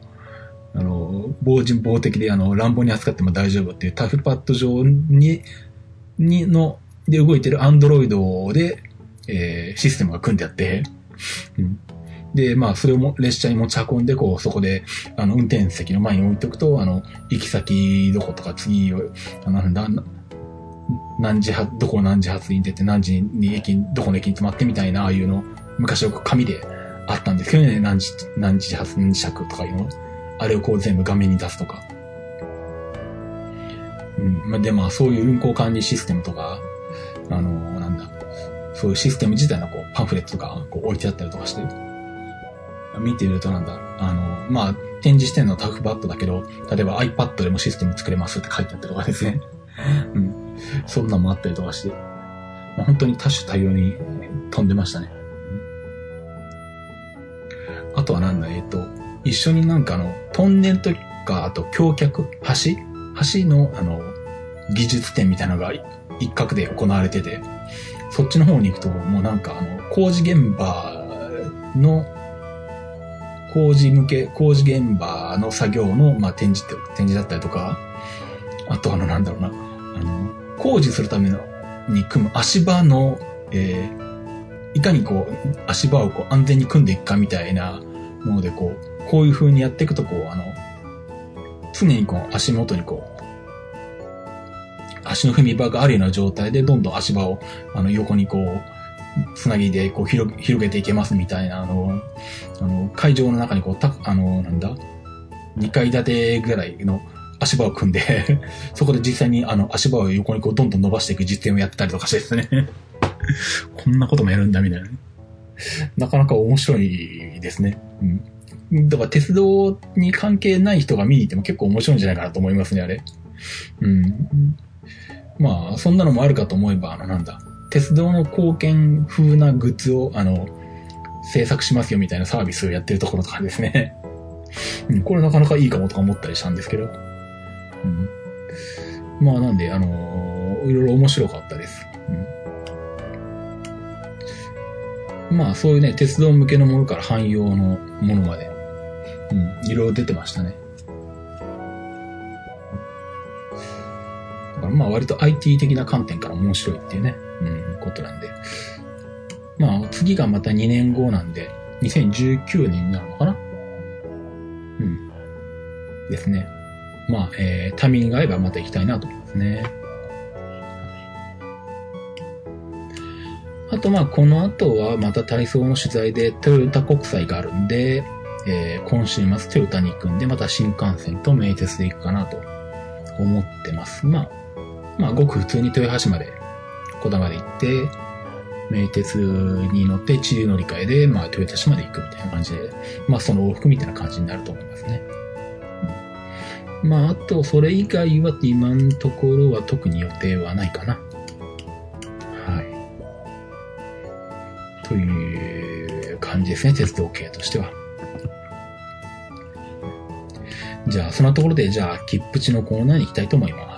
あの、防人防的であの、乱暴に扱っても大丈夫っていうタフパッド上に、に、の、で動いてるアンドロイドで、えー、システムが組んであって、うん、で、まあ、それをも列車に持ち運んで、こう、そこで、あの、運転席の前に置いておくと、あの、行き先どことか次を、あなんだ、何時発、どこ何時発に出て何時に駅、どこの駅に止まってみたいな、ああいうの、昔よく紙であったんですけどね、何時、何時発、何時尺とかいうの？あれをこう全部画面に出すとか。うん。まあ、で、まあ、そういう運行管理システムとか、あの、なんだ、そういうシステム自体のこう、パンフレットとか、こう置いてあったりとかして、見てるとなんだ、あの、まあ、展示してるのはタフバットだけど、例えば iPad でもシステム作れますって書いてあったりとかですね。うん。そんなのもあったりとかして、まあ、本当に多種多様に飛んでましたね。あとはなんだ、えっ、と、一緒になんかあの、トンネルとか、あと橋脚、橋？橋のあの、技術展みたいなのが一角で行われてて、そっちの方に行くと、もうなんかあの、工事現場の、工事向け、工事現場の作業の、まあ、展示って、展示だったりとか、あとあの、なんだろうな、あの、工事するための、に組む足場の、えー、いかにこう、足場をこう安全に組んでいくかみたいなもので、こう、こういう風にやっていくと、こう、あの、常にこう、足元にこう、足の踏み場があるような状態で、どんどん足場を、あの、横にこう、つなぎでこう広広げていけますみたいな、あの、あの、会場の中にこう、た、あの、なんだ、2階建てぐらいの足場を組んで そこで実際にあの足場を横にこうどんどん伸ばしていく実験をやってたりとかしてですね こんなこともやるんだみたいな。なかなか面白いですね。うん。だから鉄道に関係ない人が見に行っても結構面白いんじゃないかなと思いますね、あれ。うん。まあ、そんなのもあるかと思えば、あの、なんだ。鉄道の貢献風なグッズを、あの、制作しますよみたいなサービスをやってるところとかですね。うん、これなかなかいいかもとか思ったりしたんですけど。うん。まあなんで、あのー、いろいろ面白かったです。うん。まあそういうね、鉄道向けのものから汎用のものまで、うん、いろいろ出てましたね。だからまあ割と IT 的な観点から面白いっていうね、うん、ことなんで。まあ次がまた2年後なんで、2019年になるのかなうん。ですね。まあ、えー、タイミングが合えばまた行きたいなと思いますね。あとまあ、この後はまた体操の取材でトヨタ国際があるんで、えー、今週末トヨタに行くんで、また新幹線と名鉄で行くかなと思ってます。まあ、まあ、ごく普通に豊橋まで、小田まで行って、名鉄に乗って地流乗り換えで、まあ、豊田市まで行くみたいな感じで、まあ、その往復みたいな感じになると思いますね。まあ、あと、それ以外は今のところは特に予定はないかな。という感じですね、鉄道系としては。じゃあ、そんなところで、じゃあ、切符地のコーナーに行きたいと思います。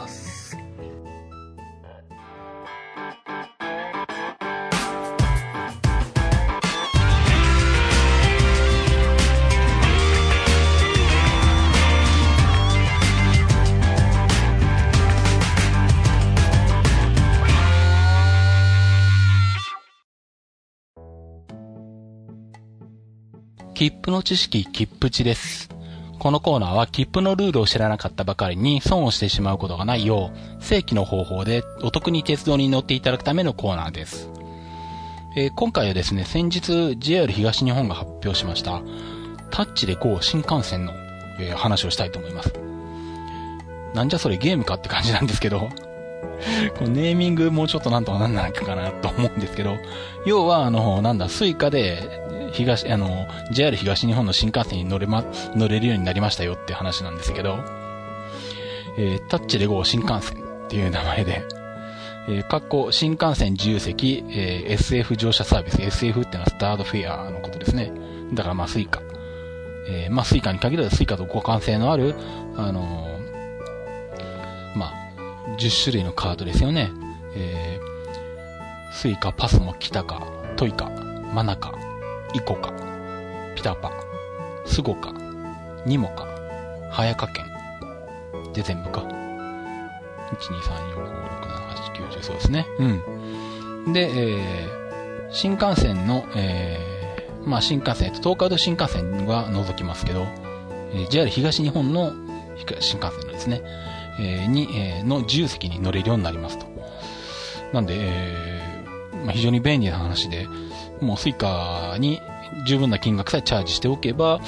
切符の知識、切符値です。このコーナーは切符のルールを知らなかったばかりに損をしてしまうことがないよう、正規の方法でお得に鉄道に乗っていただくためのコーナーです。えー、今回はですね、先日 JR 東日本が発表しました、タッチで GO 新幹線の、えー、話をしたいと思います。なんじゃそれゲームかって感じなんですけど、このネーミングもうちょっとなんとかなんないかなと思うんですけど、要はあの、なんだ、スイカで東、あの、JR 東日本の新幹線に乗れま、乗れるようになりましたよって話なんですけど、えー、タッチで GO 新幹線っていう名前で、えー、かっこ新幹線自由席、えー、SF 乗車サービス。SF ってのはスタードフェアのことですね。だからまあスイカ。えー、まあスイカに限らずスイカと互換性のある、あのー、まあ、10種類のカードですよね。えー、スイカ、パスモ、キタカ、トイカ、マナカ、イコカ、ピタパ、スゴカ、ニモカ、ハヤカケン。で全部か。1、2、3、4、5、6、7、8、9、10、そうですね。うん。で、えー、新幹線の、えー、まあ新幹線、東海道新幹線は除きますけど、えー、JR 東日本の新幹線のですね、えー、に、えー、の自由席に乗れるようになりますと。なんで、えー、まあ、非常に便利な話で、もうスイカに十分な金額さえチャージしておけば、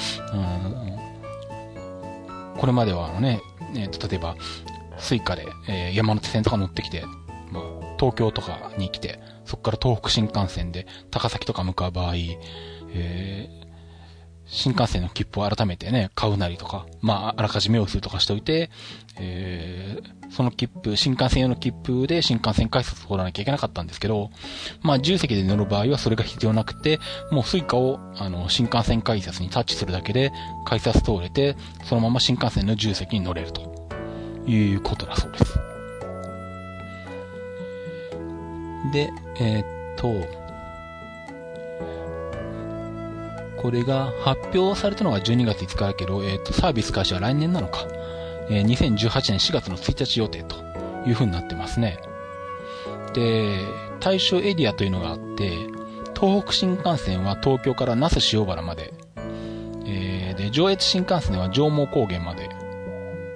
これまではあのね、えー、と例えば、スイカで、えー、山手線とか乗ってきて、まあ、東京とかに来て、そこから東北新幹線で高崎とか向かう場合、え、新幹線の切符を改めてね、買うなりとか、まあ、あらかじめをするとかしておいて、えー、その切符、新幹線用の切符で新幹線改札を通らなきゃいけなかったんですけど、まあ、自由席で乗る場合はそれが必要なくて、もうスイカを、あの、新幹線改札にタッチするだけで、改札通れて、そのまま新幹線の自由席に乗れるということだそうです。で、えー、っと、これが発表されたのが12月5日だけど、えっ、ー、と、サービス開始は来年なのか。えー、2018年4月の1日予定という風になってますね。で、対象エリアというのがあって、東北新幹線は東京から那須塩原まで、えー、で、上越新幹線は上毛高原まで、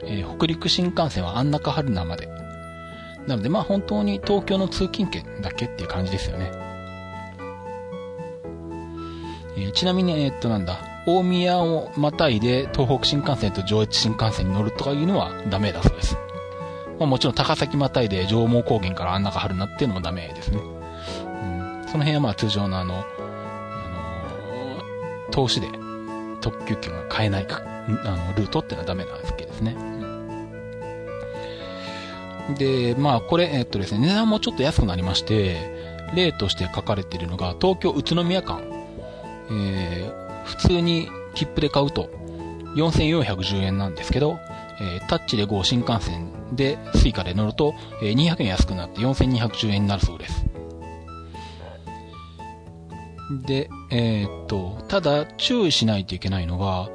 えー、北陸新幹線は安中春名まで。なので、まあ本当に東京の通勤圏だけっていう感じですよね。えー、ちなみに、えー、っとなんだ、大宮をまたいで東北新幹線と上越新幹線に乗るとかいうのはダメだそうです。まあ、もちろん高崎またいで上毛高原から安中春菜っていうのもダメですね。うん、その辺はまあ通常のあの、あのー、投資で特急券が買えないか、あの、ルートっていうのはダメなわけですね。で、まあこれ、えっとですね、値段もちょっと安くなりまして、例として書かれているのが、東京宇都宮間えー、普通に切符で買うと4410円なんですけど、えー、タッチで GO 新幹線で Suica で乗ると、えー、200円安くなって4210円になるそうです。で、えー、っと、ただ注意しないといけないのが、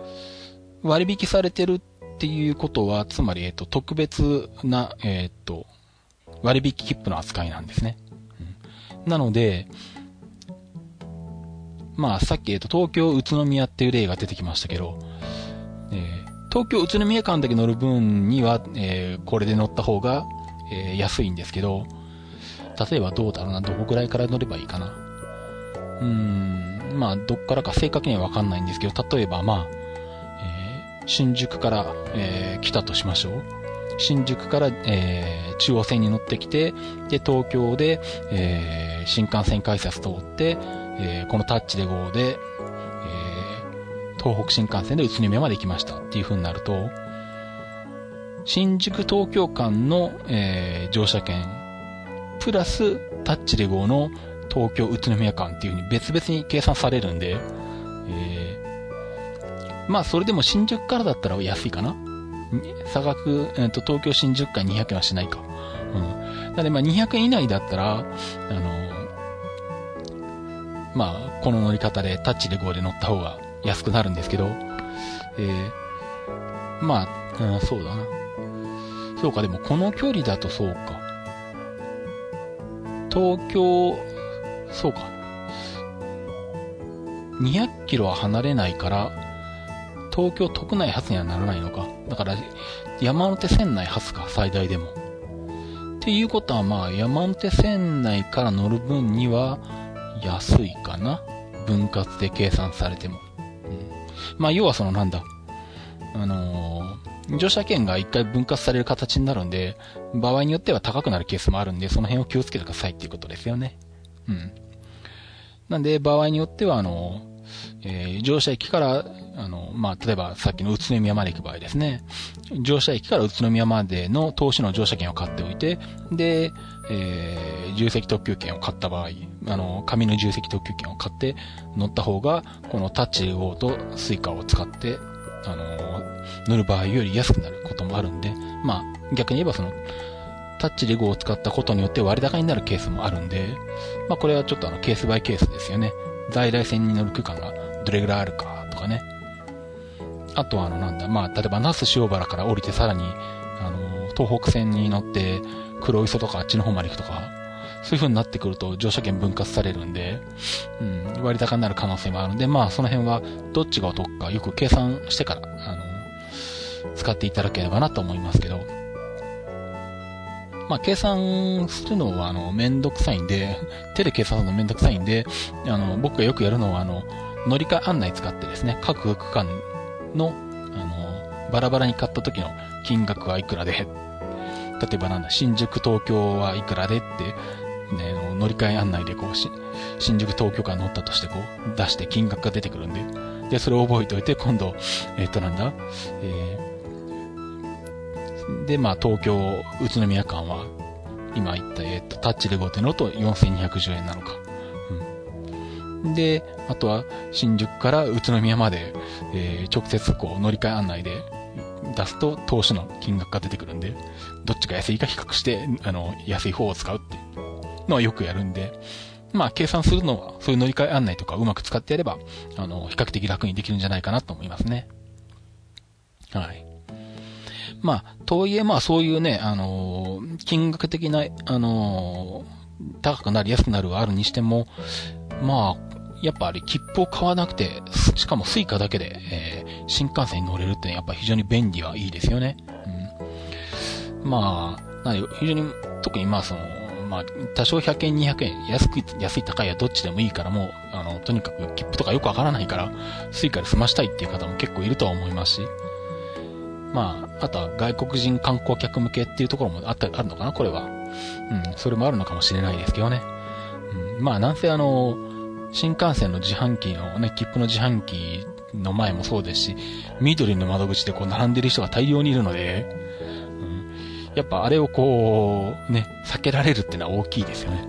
割引されてるっていうことは、つまり、えー、っと、特別な、えー、っと、割引切符の扱いなんですね。うん、なので、まあ、さっき、えっと、東京宇都宮っていう例が出てきましたけど、えー、東京宇都宮間だけ乗る分には、えー、これで乗った方が、えー、安いんですけど、例えばどうだろうな、どこくらいから乗ればいいかな。うーん、まあ、どっからか正確にはわかんないんですけど、例えばまあ、えー、新宿から、えー、来たとしましょう。新宿から、えー、中央線に乗ってきて、で、東京で、えー、新幹線改札通って、えー、このタッチで GO で、えー、東北新幹線で宇都宮まで行きましたっていう風になると、新宿東京間の、えー、乗車券、プラスタッチで GO の東京宇都宮間っていう風に別々に計算されるんで、えー、まあそれでも新宿からだったら安いかな？差額、えーと、東京新宿間200円はしないか。うん。なのでまあ200円以内だったら、あの、まあ、この乗り方でタッチで GO で乗った方が安くなるんですけど、えー、まあ、うん、そうだな。そうか、でもこの距離だとそうか。東京、そうか。200キロは離れないから、東京特内発にはならないのか。だから、山手線内発か、最大でも。っていうことはまあ、山手線内から乗る分には、安いかな？分割で計算されても。うん。まあ、要はそのなんだ？あのー、乗車券が一回分割される形になるんで、場合によっては高くなるケースもあるんで、その辺を気をつけてくださいっていうことですよね。うん。なんで、場合によっては、あのー、えー、乗車駅からあの、まあ、例えばさっきの宇都宮まで行く場合ですね。乗車駅から宇都宮までの通しの乗車券を買っておいて、で、えー、自由席特急券を買った場合、あの、紙の自由席特急券を買って乗った方が、このタッチで GO とスイカを使って、あの、乗る場合より安くなることもあるんで、まあ、逆に言えばその、タッチで GO を使ったことによって割高になるケースもあるんで、まあこれはちょっとあのケースバイケースですよね。在来線に乗る区間がどれぐらいあるかとかね。あとはあのなんだ、まあ例えば那須塩原から降りてさらに、あの、東北線に乗って黒磯とかあっちの方まで行くとか、そういう風になってくると乗車券分割されるんで、うん、割高になる可能性もあるんで、まあその辺はどっちがお得かよく計算してから、あの、使っていただければなと思いますけど、まあ、計算するのは、あの、めんどくさいんで、手で計算するのめんどくさいんで、あの、僕がよくやるのは、あの、乗り換え案内使ってですね、各区間の、あの、バラバラに買った時の金額はいくらで、例えばなんだ、新宿東京はいくらでって、ね、乗り換え案内でこう、新宿東京間乗ったとしてこう、出して金額が出てくるんで、で、それを覚えておいて、今度、えっ、となんだ、えー、で、まあ、東京、宇都宮間は、今言った、えっ、と、タッチで5点のと4210円なのか。うん。で、あとは、新宿から宇都宮まで、えー、直接こう、乗り換え案内で出すと、投資の金額が出てくるんで、どっちが安いか比較して、あの、安い方を使うってのはよくやるんで、まあ、計算するのは、そういう乗り換え案内とかうまく使ってやれば、あの、比較的楽にできるんじゃないかなと思いますね。はい。まあ、とはいえ、まあ、そういうね、あの金額的な、あの高くなり安くなるはあるにしても、まあ、やっぱあれ、切符を買わなくて、しかもスイカだけで、えー、新幹線に乗れるってやっぱ非常に便利はいいですよね。うん。まあ、な非常に、特にまあその、まあ、多少100円、200円、安く、安い、高いはどっちでもいいからもう、あの、とにかく切符とかよくわからないから、スイカで済ましたいっていう方も結構いるとは思いますし、まあ、あとは外国人観光客向けっていうところもあった、あるのかな、これは。うん、それもあるのかもしれないですけどね。うん、まあ、なんせあの、新幹線の自販機のね、切符の自販機の前もそうですし、みどりの窓口でこう並んでる人が大量にいるので、やっぱあれをこう、ね、避けられるっていうのは大きいですよね。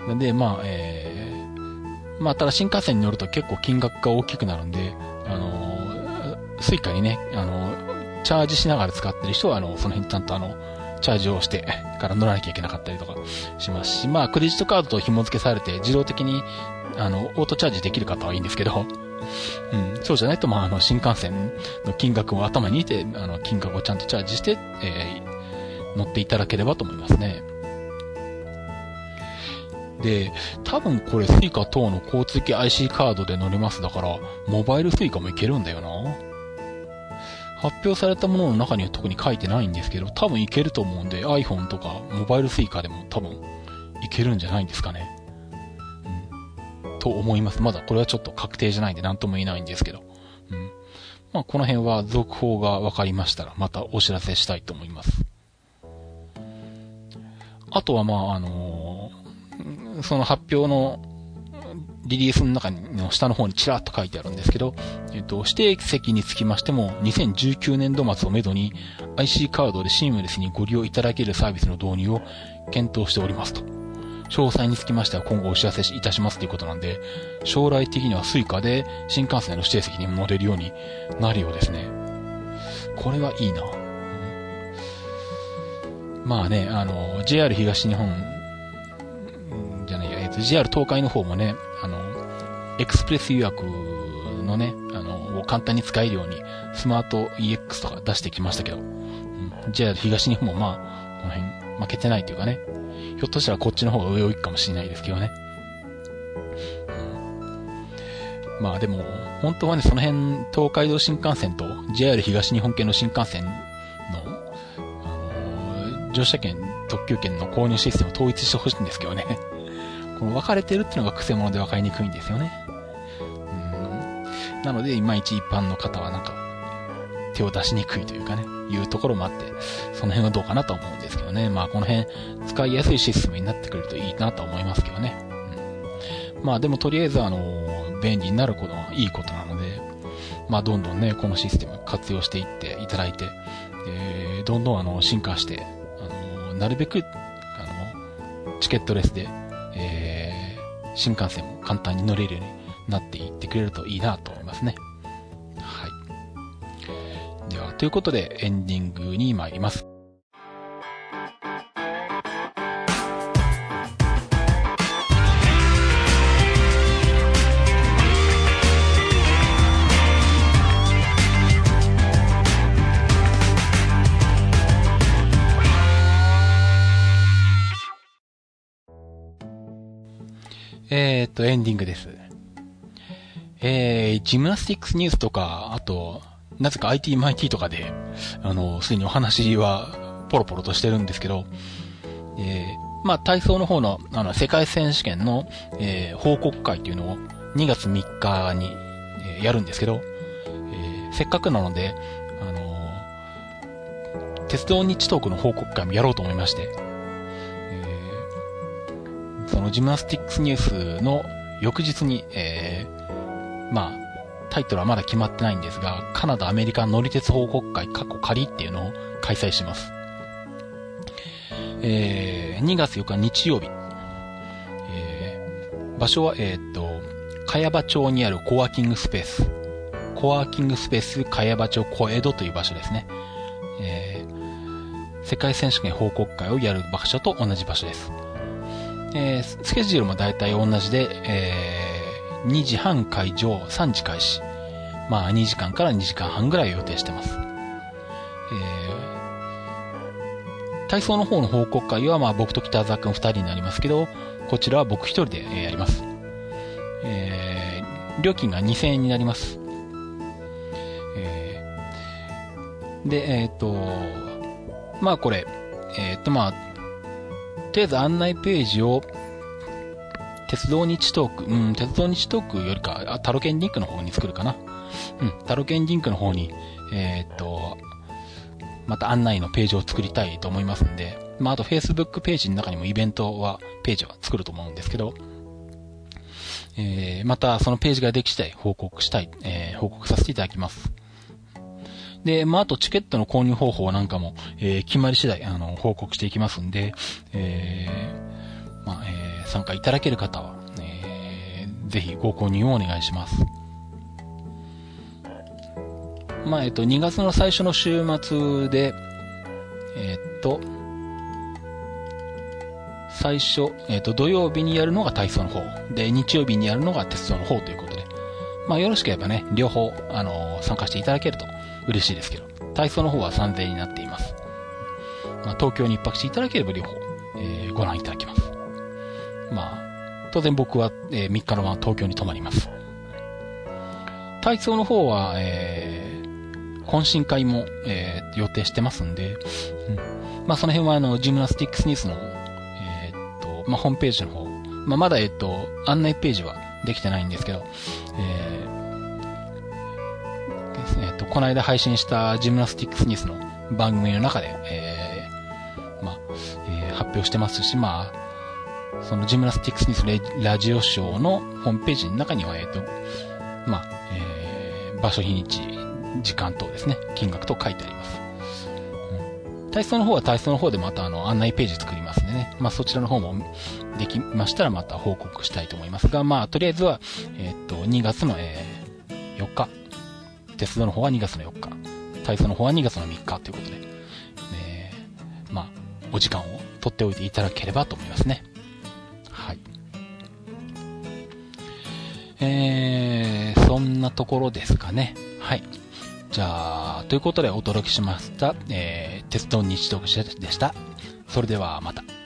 うん。なんで、まあ、えー、まあ、ただ新幹線に乗ると結構金額が大きくなるんで、あの、スイカにね、あの、チャージしながら使ってる人は、あの、その辺ちゃんとあの、チャージをしてから乗らなきゃいけなかったりとかしますし、まあ、クレジットカードと紐付けされて自動的に、あの、オートチャージできる方はいいんですけど、うん、そうじゃないと、まあ、あの、新幹線の金額を頭に入れて、あの、金額をちゃんとチャージして、えー、乗っていただければと思いますね。で、多分これスイカ等の交通系 IC カードで乗れますだから、モバイルスイカもいけるんだよな。発表されたものの中には特に書いてないんですけど、多分いけると思うんで、iPhone とかモバイル Suica でも多分いけるんじゃないんですかね。と思います。まだこれはちょっと確定じゃないんで何とも言えないんですけど。うん。まあこの辺は続報が分かりましたらまたお知らせしたいと思います。あとはまああのー、その発表のリリースの中の下の方にちらっと書いてあるんですけど、えっと、指定席につきましても、2019年度末をめどに IC カードでシームレスにご利用いただけるサービスの導入を検討しておりますと。詳細につきましては今後お知らせいたしますということなんで、将来的には Suica で新幹線の指定席に乗れるようになるようですね。これはいいな。まあね、あの、JR 東日本、じゃないや、えっと、JR 東海の方もね、あの、エクスプレス予約のね、あの、を簡単に使えるように、スマート EX とか出してきましたけど、うん、JR 東日本もまあ、この辺負けてないというかね、ひょっとしたらこっちの方が上を行くかもしれないですけどね。まあでも、本当はね、その辺、東海道新幹線と JR 東日本系の新幹線の、あのー、乗車券、特急券の購入システムを統一してほしいんですけどね。この分かれてるっていうのが癖者で分かりにくいんですよね。うん。なので、いまいち一般の方はなんか、手を出しにくいというかね、いうところもあって、その辺はどうかなと思うんですけどね。まあ、この辺、使いやすいシステムになってくるといいなと思いますけどね。うん。まあ、でもとりあえずあの、便利になることはいいことなので、まあ、どんどんね、このシステム活用していっていただいて、えー、どんどんあの、進化して、あの、なるべく、あの、チケットレスで、えー、新幹線も簡単に乗れるようになっていってくれるといいなと思いますね。ということでエンディングに参ります。えー、っと、エンディングです。えー、ジムナスティックスニュースとか、あと、なぜか IT マイティとかで、あの、すでにお話はポロポロとしてるんですけど、えー、まあ、体操の方の、あの、世界選手権の、えー、報告会っていうのを2月3日に、えー、やるんですけど、えー、せっかくなので、あの、鉄道日トークの報告会もやろうと思いまして、えそのジムナスティックスニュースの翌日に、えー、まあ、タイトルはまだ決まってないんですが、カナダ、アメリカ乗り鉄報告会、過去仮っていうのを開催します。えー、2月4日日曜日。えー、場所は、えー、っと、茅場町にあるコワーキングスペース。コワーキングスペース茅場町小江戸という場所ですね。えー、世界選手権報告会をやる場所と同じ場所です。えー、スケジュールも大体同じで、えー、2時半会場、3時開始。まあ、2時間から2時間半ぐらい予定してます。えー、体操の方の報告会は、まあ、僕と北沢くん2人になりますけど、こちらは僕1人でやります。えー、料金が2000円になります。えー、で、えっ、ー、と、まあこれ、えっ、ー、とまあ、とりあえず案内ページを、鉄道日トーク、うん、鉄道日トークよりか、タロケンリンクの方に作るかな。うん、タロケンリンクの方に、えー、っと、また案内のページを作りたいと思いますんで、まあ、あと Facebook ページの中にもイベントは、ページは作ると思うんですけど、えー、またそのページができ次第報告したい、えー、報告させていただきます。で、まあ、あとチケットの購入方法なんかも、えー、決まり次第、あの、報告していきますんで、えー、まあ、えー、参加いただける方は、えー、ぜひご購入をお願いします。まあ、えっと、2月の最初の週末で、えっと、最初、えっと、土曜日にやるのが体操の方。で、日曜日にやるのが鉄道の方ということで。まあ、よろしければね、両方、あの参加していただけると嬉しいですけど、体操の方は3000円になっています。まあ、東京に一泊していただければ両方、えー、ご覧いただけます。まあ、当然僕は、えー、3日のまま東京に泊まります。体操の方は、えー、懇親会も、えー、予定してますんで、うん、まあその辺はあの、ジムナスティックスニュースの、えー、っと、まあホームページの方、まあまだえっと、案内ページはできてないんですけど、えー、えっ、と、この間配信したジムナスティックスニュースの番組の中で、えー、まあ、えー、発表してますし、まあ、そのジムナスティックスニュースラジオショーのホームページの中には、えっ、と、まあ、えー、場所、日にち、時間等ですね、金額と書いてあります。うん、体操の方は体操の方でまたあの案内ページ作りますんでね、まあそちらの方もできましたらまた報告したいと思いますが、まあとりあえずは、えっ、と、2月の、えー、4日、鉄道の方は2月の4日、体操の方は2月の3日ということで、えー、まあ、お時間を取っておいていただければと思いますね。はい。えー、そんなところですかね。はい。じゃあ、ということでお届けしました、えー、鉄道日読でした。それではまた。